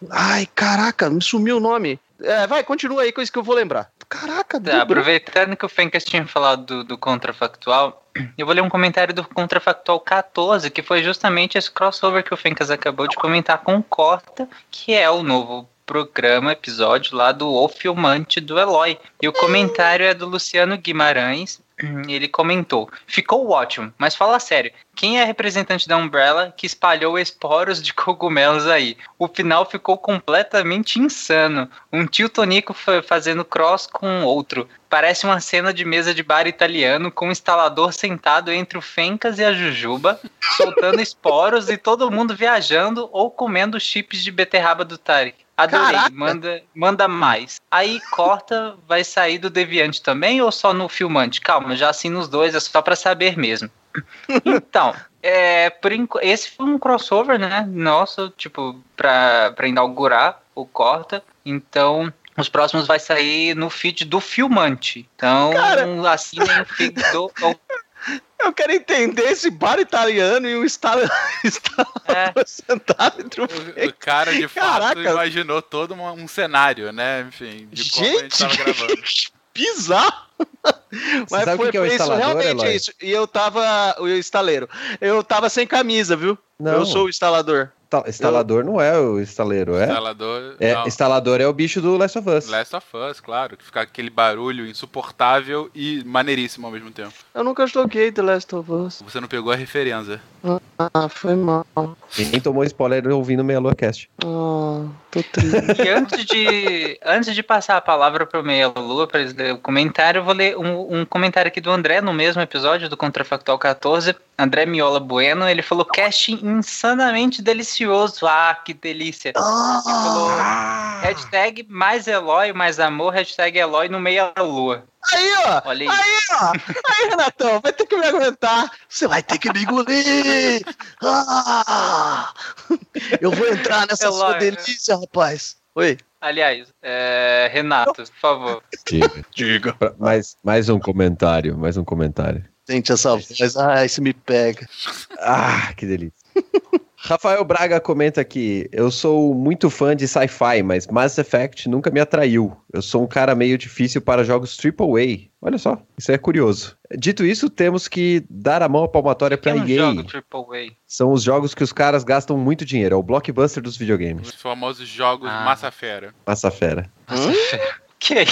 Speaker 7: Ai, caraca, me sumiu o nome. É, vai, continua aí com isso que eu vou lembrar. Caraca,
Speaker 4: Tá, aproveitando que o Fencas tinha falado do, do contrafactual, [clears throat] eu vou ler um comentário do contrafactual 14, que foi justamente esse crossover que o Fencas acabou de comentar com o Corta, que é o novo programa, episódio lá do O Filmante do Eloy. E o comentário é do Luciano Guimarães. [clears throat] Ele comentou: Ficou ótimo, mas fala sério. Quem é representante da Umbrella que espalhou esporos de [laughs] cogumelos aí? O final ficou completamente insano. Um tio Tonico fa- fazendo cross com outro. Parece uma cena de mesa de bar italiano com um instalador sentado entre o Fencas e a Jujuba, soltando [laughs] esporos e todo mundo viajando ou comendo chips de beterraba do Tarek. Adorei,
Speaker 7: Caraca!
Speaker 4: manda, manda mais. Aí corta, vai sair do Deviante também ou só no filmante? Calma, já assino os dois, é só pra saber mesmo. [laughs] Então, é, por esse foi um crossover, né? Nosso, tipo, pra, pra inaugurar o Corta. Então, os próximos vai sair no feed do filmante. Então,
Speaker 7: Cara.
Speaker 4: assinem o feed do. [laughs]
Speaker 7: Eu quero entender esse bar italiano e um instala- [laughs] instalador
Speaker 4: É, [laughs]
Speaker 7: sentado entre o
Speaker 2: O, o cara, de fato,
Speaker 7: Caraca.
Speaker 2: imaginou todo um cenário, né? Enfim, de como a gente
Speaker 7: Gente,
Speaker 2: tava [laughs] gravando.
Speaker 7: que bizarro! Mas
Speaker 6: sabe o
Speaker 7: foi,
Speaker 6: que é o
Speaker 7: isso,
Speaker 6: instalador,
Speaker 7: realmente
Speaker 6: Eloy?
Speaker 7: é isso. E eu tava, o estaleiro, eu tava sem camisa, viu?
Speaker 6: Não,
Speaker 7: Eu sou o instalador.
Speaker 6: Insta- instalador não é o estaleiro, é?
Speaker 2: Instalador.
Speaker 6: É,
Speaker 2: não,
Speaker 6: instalador é o bicho do Last of Us.
Speaker 2: Last of Us, claro. Que fica aquele barulho insuportável e maneiríssimo ao mesmo tempo.
Speaker 7: Eu nunca joguei The Last of Us.
Speaker 2: Você não pegou a referência.
Speaker 7: Ah, foi mal.
Speaker 6: Ninguém tomou spoiler ouvindo Meia Lua Cast.
Speaker 7: Ah, tô triste.
Speaker 4: E antes de, antes de passar a palavra para o Meia Lua para eles lerem o comentário, eu vou ler um, um comentário aqui do André no mesmo episódio do Contrafactual 14. André Miola Bueno, ele falou cast insanamente delicioso. Ah, que delícia.
Speaker 7: Ah.
Speaker 4: Ele falou hashtag mais Eloy, mais amor, hashtag Eloy no Meia Lua.
Speaker 7: Aí, ó!
Speaker 4: Olha aí.
Speaker 7: Aí, ó! Aí, Renatão, vai ter que me aguentar. Você vai ter que me engolir. Ah! Eu vou entrar nessa
Speaker 4: Eloy,
Speaker 7: sua delícia, rapaz. Oi.
Speaker 4: Aliás, é, Renato, por favor.
Speaker 6: Diga.
Speaker 7: Diga.
Speaker 6: Mais, mais um comentário, mais um comentário.
Speaker 7: Gente, essa voz. Ai, isso me pega.
Speaker 6: Ah, que delícia. Rafael Braga comenta aqui: Eu sou muito fã de sci-fi, mas Mass Effect nunca me atraiu. Eu sou um cara meio difícil para jogos AAA. Olha só, isso é curioso. Dito isso, temos que dar a mão à palmatória
Speaker 4: Que
Speaker 6: para EA.
Speaker 4: jogo AAA.
Speaker 6: São os jogos que os caras gastam muito dinheiro. É o blockbuster dos videogames.
Speaker 2: Os famosos jogos
Speaker 4: Ah.
Speaker 2: massa fera.
Speaker 6: Massa fera.
Speaker 7: Hum?
Speaker 4: Que [laughs] é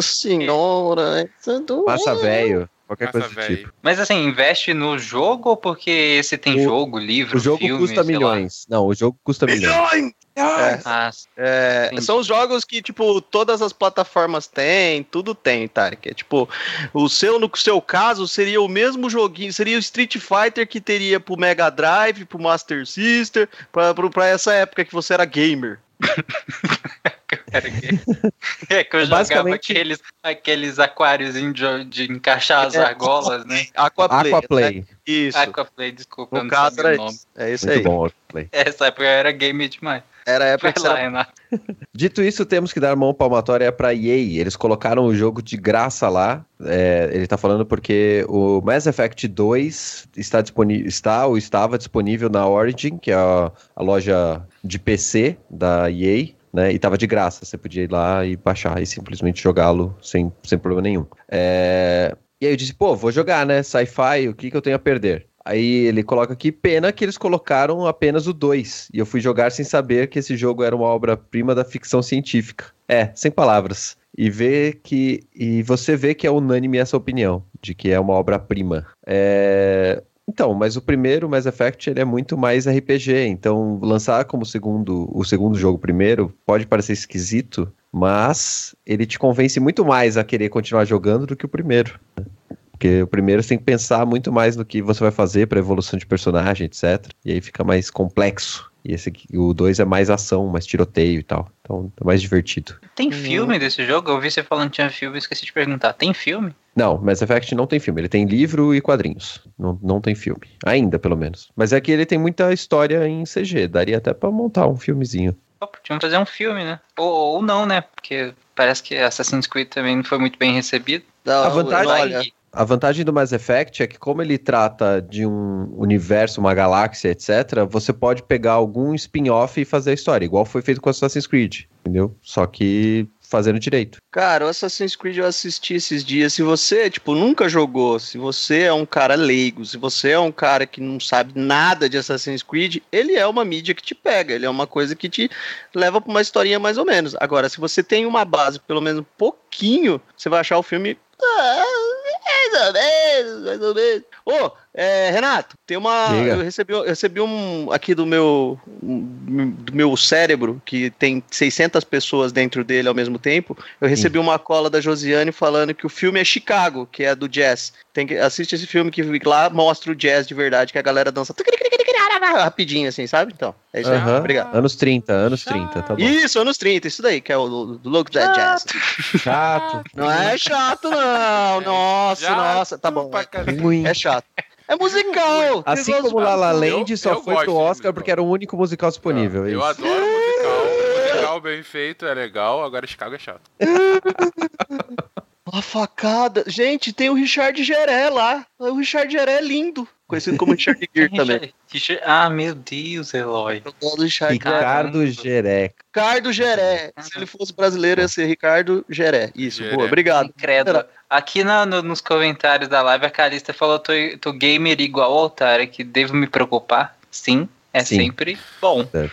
Speaker 7: Senhora, isso é do...
Speaker 6: Massa velho. Qualquer
Speaker 2: Massa
Speaker 6: coisa do
Speaker 2: velho.
Speaker 6: tipo.
Speaker 4: Mas assim, investe no jogo ou porque esse tem
Speaker 6: O-
Speaker 4: jogo, livro,
Speaker 6: O jogo
Speaker 4: filme,
Speaker 6: custa
Speaker 4: sei lá?
Speaker 6: milhões. Não, o jogo custa milhões.
Speaker 7: Milhões! É,
Speaker 4: Ah,
Speaker 7: é, são os jogos que, tipo, todas as plataformas têm, tudo tem, Tarek. É, tipo, o seu, no seu caso, seria o mesmo joguinho, seria o Street Fighter que teria pro Mega Drive, pro Master System, pra, pro- pra essa época que você era gamer. [laughs] [laughs]
Speaker 4: é que eu
Speaker 6: É
Speaker 4: jogava
Speaker 6: basicamente-
Speaker 4: aqueles, aqueles aquários de, de encaixar as
Speaker 7: É.
Speaker 4: argolas, né?
Speaker 7: Aquaplay. né?
Speaker 6: Aquaplay.
Speaker 7: Isso.
Speaker 4: Aquaplay, desculpa, eu
Speaker 7: no
Speaker 4: não
Speaker 7: caso era
Speaker 4: o nome.
Speaker 7: É isso
Speaker 6: Muito
Speaker 7: aí.
Speaker 6: bom, Aquaplay.
Speaker 4: Essa época era gamer demais.
Speaker 7: Era a época
Speaker 4: Vai lá,
Speaker 7: era...
Speaker 4: Renato. [laughs]
Speaker 6: Dito isso, temos que dar mão palmatória pra EA. Eles colocaram o jogo de graça lá. É, ele tá falando porque o Mass Effect 2 está disponível, está ou estava disponível na Origin, que é a, a loja de PC da EA. Né, e tava de graça, você podia ir lá e baixar e simplesmente jogá-lo sem, sem problema nenhum. É, E aí eu disse, pô, vou jogar, né? Sci-fi, o que, que eu tenho a perder? Aí ele coloca aqui, pena que eles colocaram apenas o 2. E eu fui jogar sem saber que esse jogo era uma obra-prima da ficção científica. É, sem palavras. E ver que. E você vê que é unânime essa opinião, de que é uma obra-prima. É. Então, mas o primeiro, Mass Effect, ele é muito mais RPG. Então, lançar como segundo, o segundo jogo primeiro pode parecer esquisito, mas ele te convence muito mais a querer continuar jogando do que o primeiro. né? Porque o primeiro você tem que pensar muito mais no que você vai fazer para evolução de personagem, etc. E aí fica mais complexo. E esse aqui, o 2 é mais ação, mais tiroteio e tal. Então é mais divertido.
Speaker 4: Tem filme desse jogo? Eu ouvi você falando que tinha filme, esqueci de perguntar. Tem filme?
Speaker 6: Não, Mass Effect não tem filme. Ele tem livro e quadrinhos. Não, não tem filme. Ainda, pelo menos. Mas é que ele tem muita história em CG. Daria até pra montar um filmezinho.
Speaker 4: Pô, podiam fazer um filme, né? Ou, ou não, né? Porque parece que Assassin's Creed também não foi muito bem recebido.
Speaker 7: Não,
Speaker 6: A vantagem-
Speaker 7: olha,
Speaker 6: A vantagem do Mass Effect é que, como ele trata de um universo, uma galáxia, etc., você pode pegar algum spin-off e fazer a história, igual foi feito com Assassin's Creed, entendeu? Só que fazendo direito.
Speaker 7: Cara, o Assassin's Creed eu assisti esses dias. Se você, tipo, nunca jogou, se você é um cara leigo, se você é um cara que não sabe nada de Assassin's Creed, ele é uma mídia que te pega, ele é uma coisa que te leva pra uma historinha mais ou menos. Agora, se você tem uma base, pelo menos um pouquinho, você vai achar o filme. ah, Mais ou menos, mais ou menos. Ô, é, Renato, tem uma.
Speaker 6: Diga.
Speaker 7: Eu recebi, eu recebi um aqui do meu, um, do meu cérebro, que tem 600 pessoas dentro dele ao mesmo tempo. Eu recebi uma cola da Josiane falando que o filme é Chicago, que é do jazz. Tem que assiste esse filme que lá mostra o jazz de verdade, que a galera dança rapidinho assim, sabe? Então, é isso aí. Obrigado.
Speaker 6: Anos 30, anos 30, tá bom.
Speaker 7: Isso, anos 30, isso daí, que é o do do Look That Jazz.
Speaker 6: Chato.
Speaker 7: Não é chato, não. Nossa,
Speaker 2: Já
Speaker 7: nossa, tá bom. É chato. É musical.
Speaker 6: Assim como La La
Speaker 2: Eu-
Speaker 6: Land só
Speaker 2: eu
Speaker 6: foi pro Oscar porque era o único musical disponível. é
Speaker 2: Eu
Speaker 6: isso.
Speaker 2: adoro musical. Musical bem feito é legal, agora Chicago é chato.
Speaker 7: Uma facada. Gente, tem o Richard Geré lá. O Richard Geré é lindo. Conhecido como Richard Gere [laughs] também.
Speaker 4: Ah, meu Deus, Eloy.
Speaker 7: Eu gosto do
Speaker 6: Ricardo
Speaker 4: Caramba.
Speaker 6: Jereca.
Speaker 7: Ricardo Geré. Se ele fosse brasileiro, ia ser Ricardo Geré. Isso,
Speaker 2: Geré.
Speaker 7: boa, obrigado.
Speaker 4: Incrédulo. Aqui na- no- nos comentários da live, a Calista falou: tô, tô gamer igual ao Otário, que devo me preocupar. Sim, é
Speaker 6: Sim.
Speaker 4: sempre bom.
Speaker 6: Deve.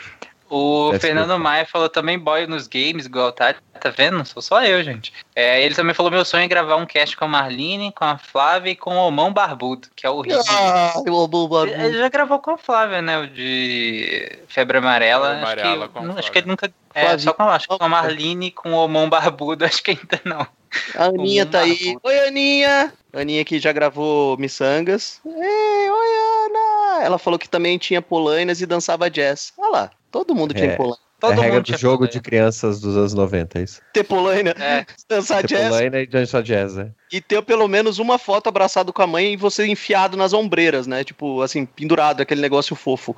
Speaker 4: O
Speaker 6: Deve
Speaker 4: Fernando
Speaker 6: ser.
Speaker 4: Maia falou também boy nos games, igual Otário. Tá vendo? Sou só eu, gente. É, ele também falou: meu sonho é gravar um cast com a Marlene, com a Flávia e com o Omão Barbudo, que é o Rio.
Speaker 7: Ah, eu amo o
Speaker 4: Ele já gravou com a Flávia, né? O de Febre Amarela.
Speaker 2: Febre Amarela
Speaker 4: acho
Speaker 2: com a
Speaker 4: que, acho que ele nunca. É,
Speaker 7: Flávia.
Speaker 4: só com, acho que com a Marlene com o Omão Barbudo, [laughs] acho que ainda não.
Speaker 7: A Aninha tá aí.
Speaker 4: Barbudo.
Speaker 7: Oi, Aninha. Aninha que já gravou Missangas. Ei, oi, Ana. Ela falou que também tinha polainas e dançava jazz. Olha lá, todo mundo tinha
Speaker 6: É.
Speaker 7: polaina.
Speaker 6: É
Speaker 4: Todo
Speaker 6: a regra
Speaker 4: mundo
Speaker 6: do jogo de crianças dos anos 90, é isso?
Speaker 7: Ter polaina,
Speaker 4: É, [laughs]
Speaker 7: dançar jazz
Speaker 6: Polaina e dança jazz, né?
Speaker 7: e ter pelo menos uma foto abraçado com a mãe e você enfiado nas ombreiras, né? Tipo, assim, pendurado, aquele negócio fofo.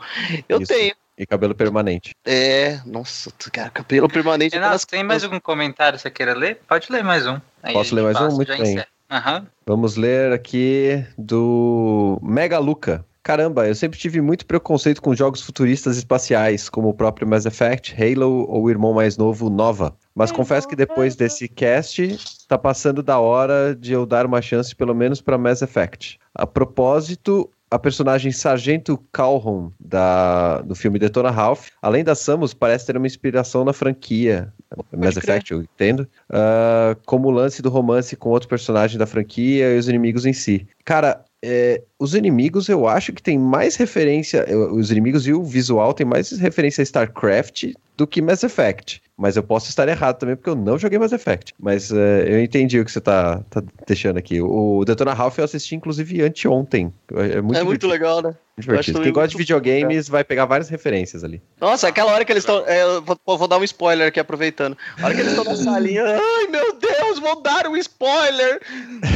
Speaker 7: Eu
Speaker 6: Isso.
Speaker 7: tenho.
Speaker 6: E cabelo permanente.
Speaker 7: É, nossa, cara, cabelo permanente.
Speaker 4: Renato,
Speaker 7: aquelas-
Speaker 4: tem mais algum comentário que você queira ler? Pode ler mais um. Aí
Speaker 6: Posso ler mais um?
Speaker 4: passa,
Speaker 6: Muito
Speaker 4: já
Speaker 6: bem.
Speaker 4: Aham.
Speaker 6: Vamos ler aqui do Mega Luca. Caramba, eu sempre tive muito preconceito com jogos futuristas espaciais, como o próprio Mass Effect, Halo ou o irmão mais novo, Nova. Mas confesso que depois desse cast, tá passando da hora de eu dar uma chance pelo menos para Mass Effect. A propósito, a personagem Sargento Calhoun da, do filme Detona Ralph, além da Samus, parece ter uma inspiração na franquia Mass. Effect, eu entendo. Ah, como o lance do romance com outro personagem da franquia e os inimigos em si. Cara, é, os inimigos eu acho que tem mais referência. Os inimigos e o visual tem mais referência a StarCraft do que Mass Effect. Mas eu posso estar errado também, porque eu não joguei Mass Effect. Mas é, eu entendi o que você tá, tá deixando aqui. O Detona Ralph eu assisti, inclusive, anteontem. É muito,
Speaker 7: é muito legal, né?
Speaker 6: Divertido. Quem gosta de videogames vai pegar várias referências ali.
Speaker 7: Nossa, aquela hora que eles estão. eu vou, vou dar um spoiler aqui, aproveitando. A hora que eles estão na salinha. [laughs] Ai, meu Deus, vou dar um spoiler!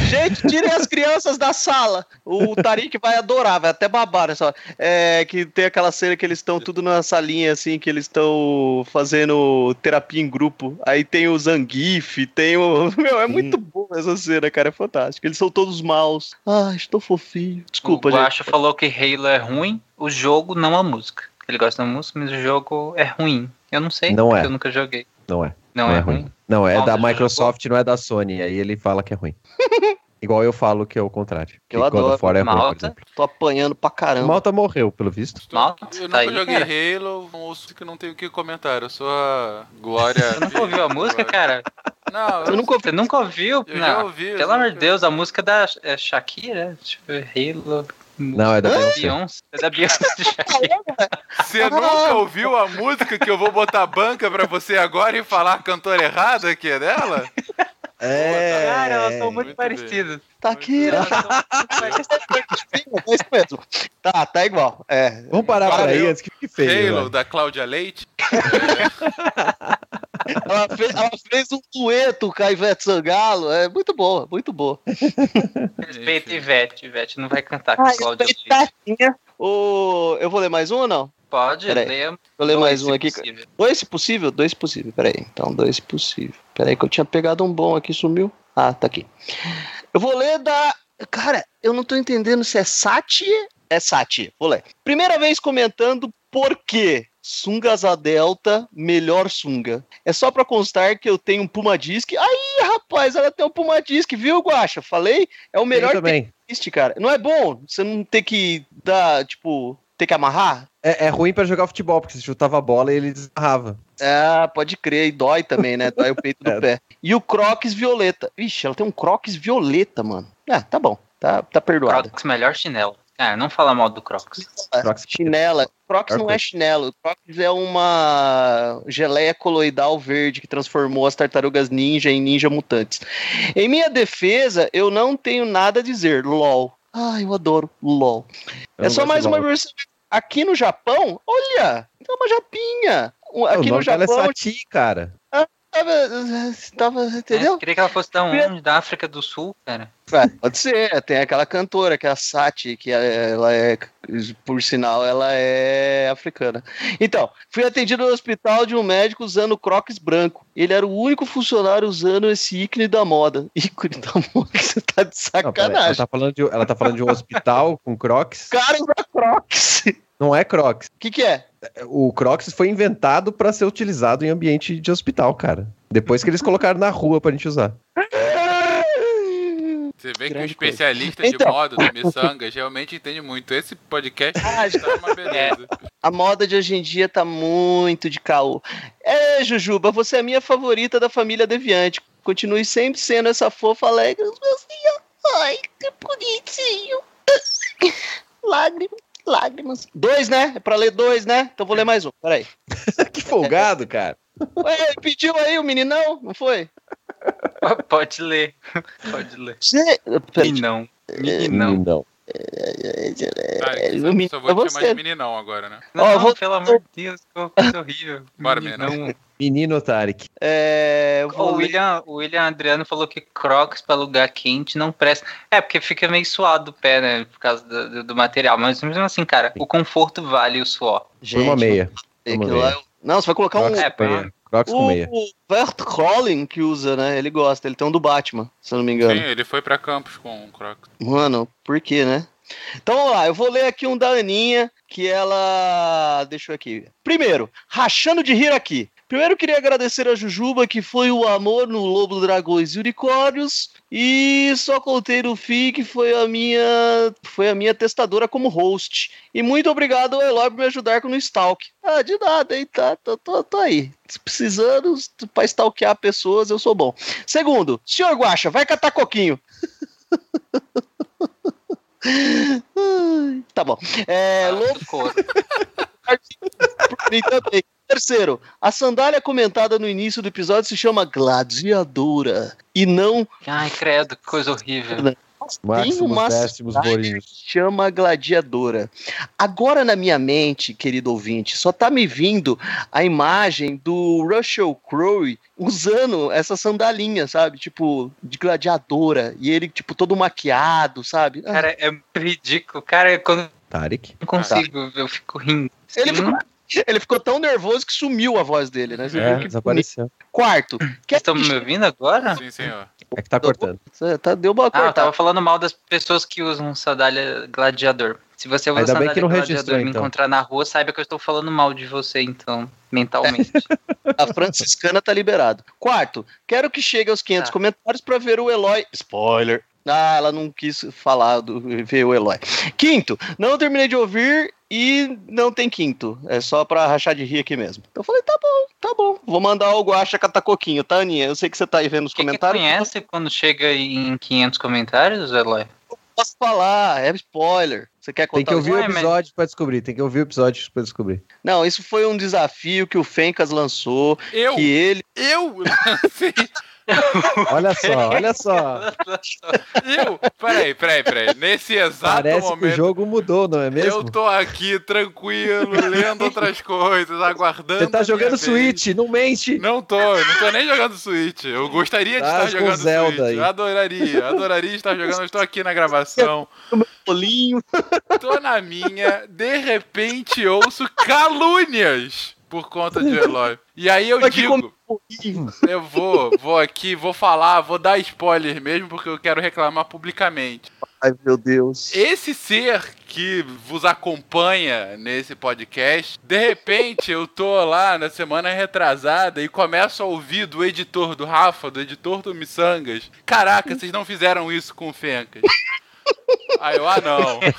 Speaker 7: Gente, tirem as crianças da sala. O Tarik vai adorar, vai até babar nessa hora. É que tem aquela cena que eles estão tudo na salinha, assim, que eles estão fazendo terapia em grupo. Aí tem o Zangief, tem o. [laughs] Meu, é muito boa essa cena, cara. É fantástico. Eles são todos maus. Ai, estou fofinho. Desculpa,
Speaker 4: o
Speaker 7: gente.
Speaker 4: Guacho falou que Halo é ruim, o jogo não a música. Ele gosta da música, mas o jogo é ruim. Eu não sei,
Speaker 6: Não
Speaker 4: porque
Speaker 6: é.
Speaker 4: eu nunca joguei.
Speaker 6: Não é.
Speaker 4: Não, é, ruim.
Speaker 6: Não, é
Speaker 4: Qual
Speaker 6: da
Speaker 4: você
Speaker 6: Microsoft, não é da Sony. Aí ele fala que é ruim. [laughs] Igual eu falo que é o contrário.
Speaker 7: Eu
Speaker 6: que God
Speaker 7: adoro.
Speaker 6: War é ruim,
Speaker 4: Malta.
Speaker 6: exemplo.
Speaker 7: Tô apanhando pra
Speaker 6: O
Speaker 7: caramba.
Speaker 6: Malta morreu, pelo visto.
Speaker 4: Malta,
Speaker 2: eu
Speaker 4: tá
Speaker 2: nunca
Speaker 4: aí,
Speaker 2: joguei
Speaker 4: cara.
Speaker 2: Halo, não ouço que não tenho o que comentar. Eu sou a Glória.
Speaker 4: Você nunca ouviu a música, cara?
Speaker 2: Não,
Speaker 7: Você
Speaker 2: eu
Speaker 7: nunca
Speaker 4: Você nunca ouviu?
Speaker 2: Eu
Speaker 4: não.
Speaker 2: já ouvi, eu
Speaker 4: Pelo amor de Deus, a música da é Shakira, deixa eu ver, Halo.
Speaker 6: Não, é da Beyoncé.
Speaker 4: Beyoncé. É da Beyoncé [laughs] de Shakira.
Speaker 2: Você nunca ouviu a música que eu vou botar banca pra você agora e falar a cantora errada que é dela?
Speaker 6: É.
Speaker 4: Cara, elas são muito,
Speaker 2: muito
Speaker 4: parecidas.
Speaker 7: Tá aqui.
Speaker 4: Muito [laughs] parecidas.
Speaker 7: É isso mesmo. Tá, tá igual. É.
Speaker 6: Vamos parar por
Speaker 2: Cara,
Speaker 6: aí antes que fique feio.
Speaker 2: Halo, da Cláudia Leite. [laughs]
Speaker 7: Ela fez, ela fez um dueto com a Ivete Sangalo. É muito boa, muito boa.
Speaker 4: Respeita Ivete. Ivete não vai cantar com
Speaker 7: Ai,
Speaker 4: Cláudia Leite.
Speaker 7: O... Eu vou ler mais um ou não?
Speaker 4: Pode
Speaker 7: Peraí.
Speaker 4: ler.
Speaker 7: Vou ler mais um aqui.
Speaker 4: possível.
Speaker 7: Dois se possível? Dois se possível. Peraí. Então, dois se possível. Peraí, que eu tinha pegado um bom aqui, sumiu. Ah, tá aqui. Eu vou ler da. Cara, eu não tô entendendo se é Sati. É Sati. Vou ler. Primeira vez comentando por quê. sunga asa delta, melhor sunga. É só pra constar que eu tenho um Puma Disc. Aí, rapaz, ela tem um Puma Disc, viu, Guaxa? Falei? É o melhor que existe, cara. Não é bom você não ter que dar, tipo, ter que amarrar?
Speaker 6: É, é ruim pra jogar futebol, porque você chutava a bola e ele desarrava.
Speaker 7: Ah, pode crer. E dói também, né? Dói o peito do [laughs]
Speaker 6: É.
Speaker 7: pé. E o Crocs violeta. Ixi, ela tem um Crocs violeta, mano. Ah, tá bom. Tá, tá perdoado.
Speaker 4: Crocs, melhor chinelo. Ah, não fala mal do Crocs.
Speaker 6: Crocs.
Speaker 7: Chinela. Crocs não é chinelo. Crocs é uma geleia coloidal verde que transformou as tartarugas ninja em ninja mutantes. Em minha defesa, eu não tenho nada a dizer. LOL. Ai, eu adoro LOL.
Speaker 6: Eu
Speaker 7: é só mais uma versão. Aqui no Japão, olha, tem uma japinha.
Speaker 6: O
Speaker 7: Aqui no
Speaker 6: é
Speaker 7: Japão,
Speaker 6: Sati, cara.
Speaker 7: Tava, tava, entendeu?
Speaker 4: É, queria que ela fosse da onde? Da África do Sul, cara.
Speaker 7: É, pode ser, tem aquela cantora que é a Sati, que é- ela é, por sinal, ela é africana. Então, fui atendido no hospital de um médico usando crocs branco. Ele era o único funcionário usando esse ícone da moda. [laughs] Ícone da moda, você tá de
Speaker 6: Não, pera, ela,
Speaker 7: sacanagem.
Speaker 6: tá falando de, ela tá falando de um hospital com Crocs.
Speaker 7: Cara usa crocs. O
Speaker 6: Não é Crocs.
Speaker 7: que que é?
Speaker 6: O Crocs foi inventado pra ser utilizado em ambiente de hospital, cara. Depois que eles colocaram na rua pra gente usar.
Speaker 2: Você vê que o
Speaker 7: Grande
Speaker 2: especialista
Speaker 7: coisa.
Speaker 2: de
Speaker 7: Então.
Speaker 2: moda do Missangas realmente entende muito. Esse podcast
Speaker 7: Ah,
Speaker 2: tá uma beleza.
Speaker 7: A moda de hoje em dia tá muito de caô. É, Jujuba, você é a minha favorita da família Deviante. Continue sempre sendo essa fofa alegre. Ai, que bonitinho. [laughs] Lágrimas, lágrimas. Dois, né? É pra ler dois, né? Então vou ler mais um. Peraí. [laughs]
Speaker 6: que folgado, cara.
Speaker 7: Ué, ele pediu aí o meninão? Não foi? [laughs]
Speaker 4: Pode ler. Pode ler.
Speaker 7: Você... Peraí,
Speaker 4: Meninão. Meninão.
Speaker 2: Ah,
Speaker 7: É,
Speaker 2: eu
Speaker 7: o menino
Speaker 2: só
Speaker 7: é
Speaker 2: vou te chamar de meninão agora, né?
Speaker 4: Não,
Speaker 7: eu vou-
Speaker 4: pelo amor de Deus, que coisa [laughs] horrível.
Speaker 2: Bora,
Speaker 4: Meninão.
Speaker 6: Menino Tarek.
Speaker 7: É, eu
Speaker 4: O William, o William Adriano falou que Crocs para lugar quente não presta. É, porque fica meio suado o pé, né? Por causa do, do- do material. Mas mesmo assim, cara, o conforto vale o suor.
Speaker 6: Por uma meia. uma
Speaker 7: lá
Speaker 6: meia.
Speaker 7: é- Não, você vai colocar um...
Speaker 6: Crocs
Speaker 4: É,
Speaker 6: com Crocs com meia.
Speaker 7: O Bert Collin que usa, né? Ele gosta. Ele tem um do Batman, se eu não me engano.
Speaker 2: Sim, ele foi pra Campos com o Crocs.
Speaker 7: Mano, por quê, né? Então vamos lá, eu vou ler aqui um da Aninha, que ela. Deixa eu aqui. Primeiro, rachando de rir aqui. Primeiro queria agradecer a Jujuba, que foi o amor no Lobo, Dragões e Unicórnios. E só contei no fim que foi a minha. Foi a minha testadora como host. E muito obrigado ao Eloy por me ajudar com o Stalk. Ah, de nada, hein? Tá, tô, tô, tô aí. Se Precisando pra stalkear pessoas, eu sou bom. Segundo, senhor Guaxa, vai catar coquinho. [laughs] Tá bom. É,
Speaker 4: Ah,
Speaker 7: Lobo [laughs] também. Terceiro, a sandália comentada no início do episódio se chama Gladiadora. E não
Speaker 4: Ai, credo, que coisa horrível.
Speaker 6: Máximos
Speaker 7: uma
Speaker 6: décimos
Speaker 7: chama Gladiadora. Agora na minha mente, querido ouvinte, só tá me vindo a imagem do Russell Crowe usando essa sandalinha, sabe? Tipo, de gladiadora. E ele, tipo, todo maquiado, sabe? Ah,
Speaker 4: Cara, é ridículo. Cara, quando
Speaker 6: Tarek.
Speaker 4: não consigo, eu fico rindo.
Speaker 7: ele, ficou, [laughs] ele ficou tão nervoso que sumiu a voz dele, né? Você viu
Speaker 6: É,
Speaker 7: que bonito.
Speaker 6: desapareceu.
Speaker 7: Quarto, quer
Speaker 4: Estão me ouvindo agora?
Speaker 2: Sim, senhor.
Speaker 6: É que tá cortando.
Speaker 7: Você tá, deu uma
Speaker 4: Ah, eu
Speaker 7: cortada.
Speaker 4: tava falando mal das pessoas que usam sandália gladiador. Se você usa
Speaker 6: Ainda bem
Speaker 4: sandália
Speaker 6: que não
Speaker 4: gladiador
Speaker 6: registrou,
Speaker 4: e me
Speaker 6: então.
Speaker 4: encontrar na rua, saiba que eu estou falando mal de você, então, mentalmente. [laughs]
Speaker 7: A franciscana tá liberado. Quarto, quero que chegue aos 500
Speaker 4: Tá.
Speaker 7: comentários pra ver o Eloy. Spoiler. Ah, ela não quis falar do ver o Eloy. Quinto, não terminei de ouvir e não tem quinto. É só pra rachar de rir aqui mesmo. Então eu falei, tá bom, tá bom. Vou mandar o Guaxa catar coquinho, tá, Aninha? Eu sei que você tá aí vendo os
Speaker 4: que
Speaker 7: comentários.
Speaker 4: conhece quando chega em 500 comentários, Eloy?
Speaker 7: Posso falar, é spoiler. Você quer contar?
Speaker 6: Tem que ouvir o
Speaker 4: Ué, mas-
Speaker 6: episódio pra descobrir. Tem que ouvir o episódio pra descobrir.
Speaker 7: Não, isso foi um desafio que o Fencas lançou.
Speaker 2: Eu?
Speaker 7: Que ele.
Speaker 2: Eu? [laughs]
Speaker 6: Olha só, olha só.
Speaker 2: eu? Peraí, peraí, peraí. Nesse exato
Speaker 6: Parece que o
Speaker 2: momento.
Speaker 6: jogo mudou, não é mesmo?
Speaker 2: Eu tô aqui tranquilo, lendo outras coisas, aguardando.
Speaker 6: Você tá
Speaker 2: a
Speaker 6: jogando. Switch, não mente.
Speaker 2: Não tô, não tô nem jogando Switch. Eu gostaria de
Speaker 6: Tá
Speaker 2: estar jogando
Speaker 6: Zelda
Speaker 2: Switch.
Speaker 6: aí.
Speaker 2: Eu adoraria, adoraria estar jogando. Eu estou aqui na gravação.
Speaker 7: Bolinho.
Speaker 2: Tô na minha, de repente ouço calúnias por conta de Eloy. E aí eu digo, eu vou, vou aqui, vou falar, vou dar spoiler mesmo, porque eu quero reclamar publicamente.
Speaker 7: Ai, meu Deus.
Speaker 2: Esse ser que vos acompanha nesse podcast, de repente eu tô lá na semana retrasada e começo a ouvir do editor do Rafa, do editor do Missangas. Caraca, vocês não fizeram isso com o Fencas. Aí eu, ah não. [laughs]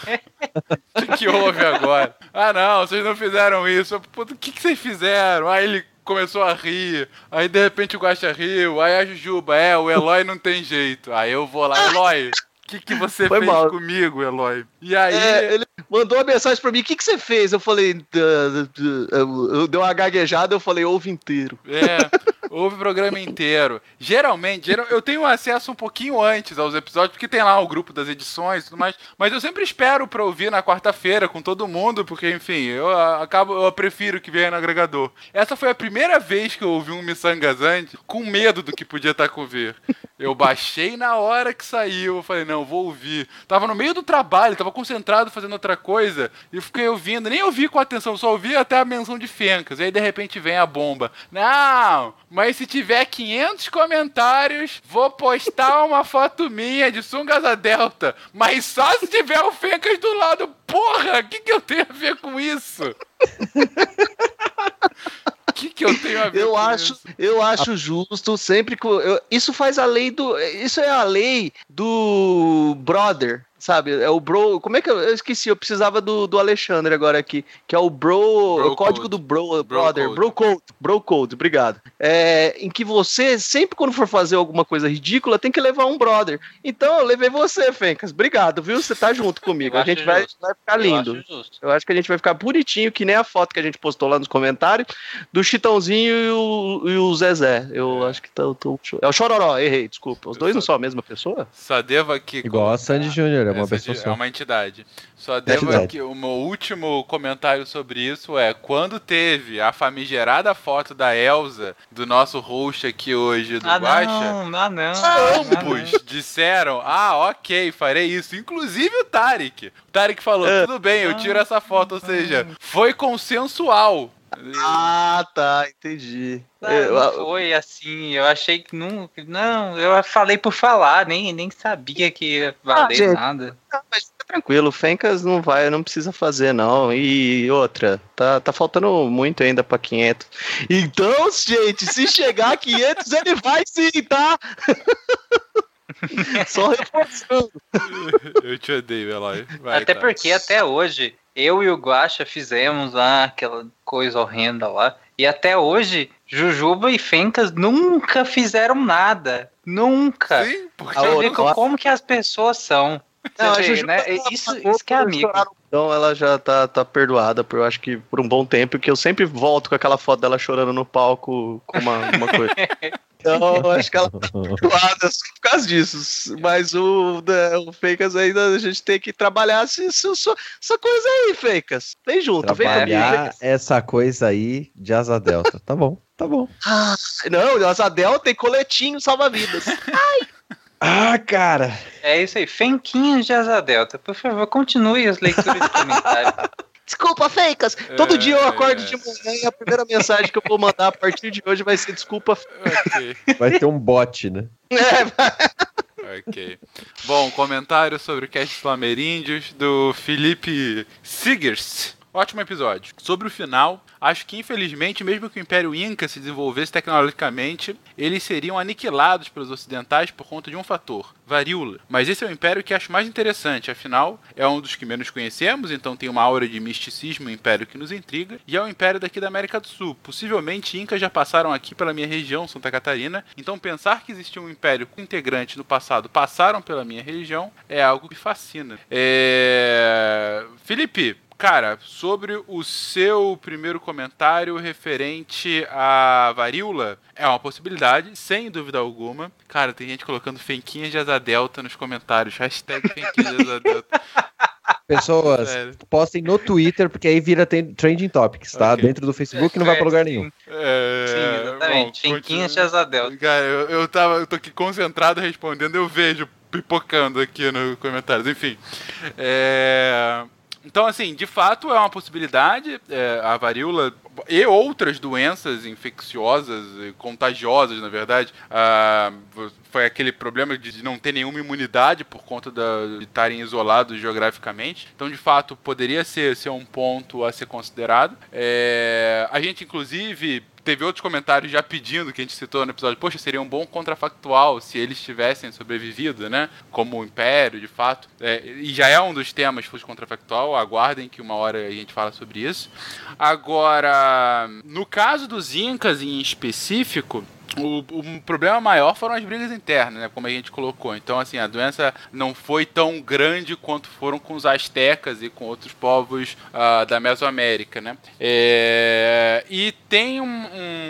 Speaker 2: O que, que houve agora? Ah não, vocês não fizeram isso. Puta, O que, que vocês fizeram? Aí ele começou a rir. Aí de repente o Guaxa riu. Aí a Jujuba, é, o Eloy não tem jeito. Aí eu vou lá, Eloy. O que, que você
Speaker 7: Foi
Speaker 2: fez
Speaker 7: mal.
Speaker 2: comigo, Eloy? E aí.
Speaker 7: É, ele mandou uma mensagem pra mim, o que, que você fez? Eu falei, "Dã, dã", eu, eu dei uma gaguejada, eu falei, ouve inteiro.
Speaker 2: É, houve o programa inteiro. Geralmente, geral- eu tenho acesso um pouquinho antes aos episódios, porque tem lá o grupo das edições e tudo mais. Mas eu sempre espero pra ouvir na quarta-feira com todo mundo, porque, enfim, eu ah, acabo, eu prefiro que venha no agregador. Essa foi a primeira vez que eu ouvi um Missangasante com medo do que podia estar com ver. Eu baixei na hora que saiu, eu falei, não, vou ouvir. Tava no meio do trabalho, tava concentrado fazendo outra coisa, e fiquei ouvindo, nem ouvi com atenção, só ouvi até a menção de Fencas. E aí de repente vem a bomba. Não, mas se tiver 500 comentários, vou postar uma foto minha de Sungasa Delta, mas só se tiver o Fencas do lado. Porra, o que, que eu tenho a ver com isso? [laughs] O que, que eu tenho a ver
Speaker 7: Eu
Speaker 2: com
Speaker 7: acho,
Speaker 2: isso?
Speaker 7: eu acho justo sempre que eu- isso faz a lei do, isso é a lei do brother, sabe? É o bro, como é que eu, eu esqueci? Eu precisava do, do Alexandre agora aqui, que é o bro,
Speaker 2: Bro
Speaker 7: o código
Speaker 2: code.
Speaker 7: do bro,
Speaker 2: Bro
Speaker 7: brother,
Speaker 2: code.
Speaker 7: bro code, bro code, obrigado. É, em que você sempre quando for fazer alguma coisa ridícula tem que levar um brother. Então eu levei você, Fencas. Obrigado, viu? Você tá junto comigo.
Speaker 4: Eu
Speaker 7: A gente
Speaker 4: acho
Speaker 7: vai,
Speaker 4: justo.
Speaker 7: vai ficar
Speaker 4: Eu
Speaker 7: lindo.
Speaker 4: acho justo.
Speaker 7: Eu acho que a gente vai ficar bonitinho, que nem a foto que a gente postou lá nos comentários do Chitãozinho e o, e o Zezé. Eu acho que tá, eu tô- É o Chororó, errei, desculpa. Os dois não são a mesma pessoa?
Speaker 2: Só devo aqui.
Speaker 6: Igual a Sandy Júnior, é uma
Speaker 2: Essa
Speaker 6: pessoa
Speaker 2: de-
Speaker 6: só.
Speaker 2: É uma entidade. Só devo
Speaker 6: Entidade.
Speaker 2: aqui. O meu último comentário sobre isso é: quando teve a famigerada foto da Elsa, do nosso host aqui hoje, do
Speaker 4: Ah,
Speaker 2: Guaxa,
Speaker 4: não, ah, não. [laughs] ah,
Speaker 2: ambos disseram: ah, ok, farei isso. Inclusive o Tarek. O Tarek falou:
Speaker 7: É.
Speaker 2: tudo bem, eu tiro essa foto. Ou seja, foi consensual.
Speaker 7: Ah, tá, entendi.
Speaker 4: Não,
Speaker 7: Eu-
Speaker 4: não foi assim, eu achei que não. Não, eu falei por falar, nem, nem sabia que ia valer
Speaker 7: Ah,
Speaker 4: nada.
Speaker 7: Ah, mas fica tranquilo, o Fencas não vai, não precisa fazer, não. E outra, tá, tá faltando muito ainda pra 500. Então, gente, se chegar a 500, ele vai sim, tá? [laughs] Só reforçando.
Speaker 2: eu te odeio, Eloy. Vai,
Speaker 4: até
Speaker 2: tá.
Speaker 4: porque até hoje, eu e o Guaxa fizemos lá aquela coisa horrenda lá. E até hoje, Jujuba e Fencas nunca fizeram nada. Nunca.
Speaker 2: Sim, porque
Speaker 7: A
Speaker 4: Você vê
Speaker 7: outra-
Speaker 4: co- como que as pessoas são.
Speaker 7: Não, a Jujuba,
Speaker 4: né?
Speaker 7: ela
Speaker 4: Isso, isso que é amigo.
Speaker 7: Então ela já tá, tá perdoada, por, eu acho que por um bom tempo, que eu sempre volto com aquela foto dela chorando no palco com uma, uma coisa. [laughs] Então, eu acho que ela tá perdoada só por causa disso. Mas o, né, o Fencas ainda a gente tem que trabalhar essa, essa, essa coisa aí, Fencas. Vem junto, vem comigo.
Speaker 6: Trabalhar essa coisa aí de asa delta. Tá bom, tá bom.
Speaker 7: Ah, não, o Asadel tem coletinho salva-vidas. [laughs]
Speaker 6: Ah, cara.
Speaker 4: É isso aí. Fenquinhas de Asa Delta. Por favor, continue as leituras de comentários. [laughs]
Speaker 7: Desculpa, Fencas. Todo dia eu acordo
Speaker 2: é.
Speaker 7: de manhã e a primeira mensagem que eu vou mandar a partir de hoje vai ser desculpa.
Speaker 2: Ok.
Speaker 6: Vai ter um bot, né? [laughs]
Speaker 7: É,
Speaker 2: Ok. Bom, comentário sobre o cast Flameríndios do Felipe Sigers. Ótimo episódio. Sobre o final, acho que infelizmente, mesmo que o Império Inca se desenvolvesse tecnologicamente, eles seriam aniquilados pelos ocidentais por conta de um fator, varíola. Mas esse é o império que acho mais interessante, afinal, é um dos que menos conhecemos, então tem uma aura de misticismo, um império que nos intriga, e é o império daqui da América do Sul. Possivelmente Incas já passaram aqui pela minha região, Santa Catarina, então pensar que existia um império com integrantes no passado passaram pela minha região é algo que fascina. É... Felipe, Cara, sobre o seu primeiro comentário referente à varíola, é uma possibilidade, sem dúvida alguma. Cara, tem gente colocando fenquinhas de asa delta nos comentários. Hashtag fenquinhas de asa delta. [laughs]
Speaker 6: Pessoas,
Speaker 2: Sério.
Speaker 6: postem no Twitter, porque aí vira trending topics, tá?
Speaker 2: Ok.
Speaker 6: Dentro do Facebook não vai pra lugar nenhum.
Speaker 2: É,
Speaker 4: Sim, exatamente. Fenquinhas de. Asa Delta.
Speaker 2: Cara, eu, eu, tava, eu tô aqui concentrado respondendo, eu vejo pipocando aqui no comentários. Enfim. É, Então, assim, de fato é uma possibilidade. É, a varíola e outras doenças infecciosas, contagiosas, na verdade, ah, foi aquele problema de não ter nenhuma imunidade por conta da- de estarem isolados geograficamente. Então, de fato, poderia ser, ser um ponto a ser considerado. É, a gente, inclusive, teve outros comentários já pedindo, que a gente citou no episódio, poxa, seria um bom contrafactual se eles tivessem sobrevivido, né? Como o Império, de fato. É, e já é um dos temas Fusco Contrafactual, aguardem que uma hora a gente fala sobre isso. Agora, no caso dos Incas em específico, o, o problema maior foram as brigas internas, né? Como a gente colocou. Então, assim, a doença não foi tão grande quanto foram com os astecas e com outros povos ah, da Mesoamérica, né? É, e tem um,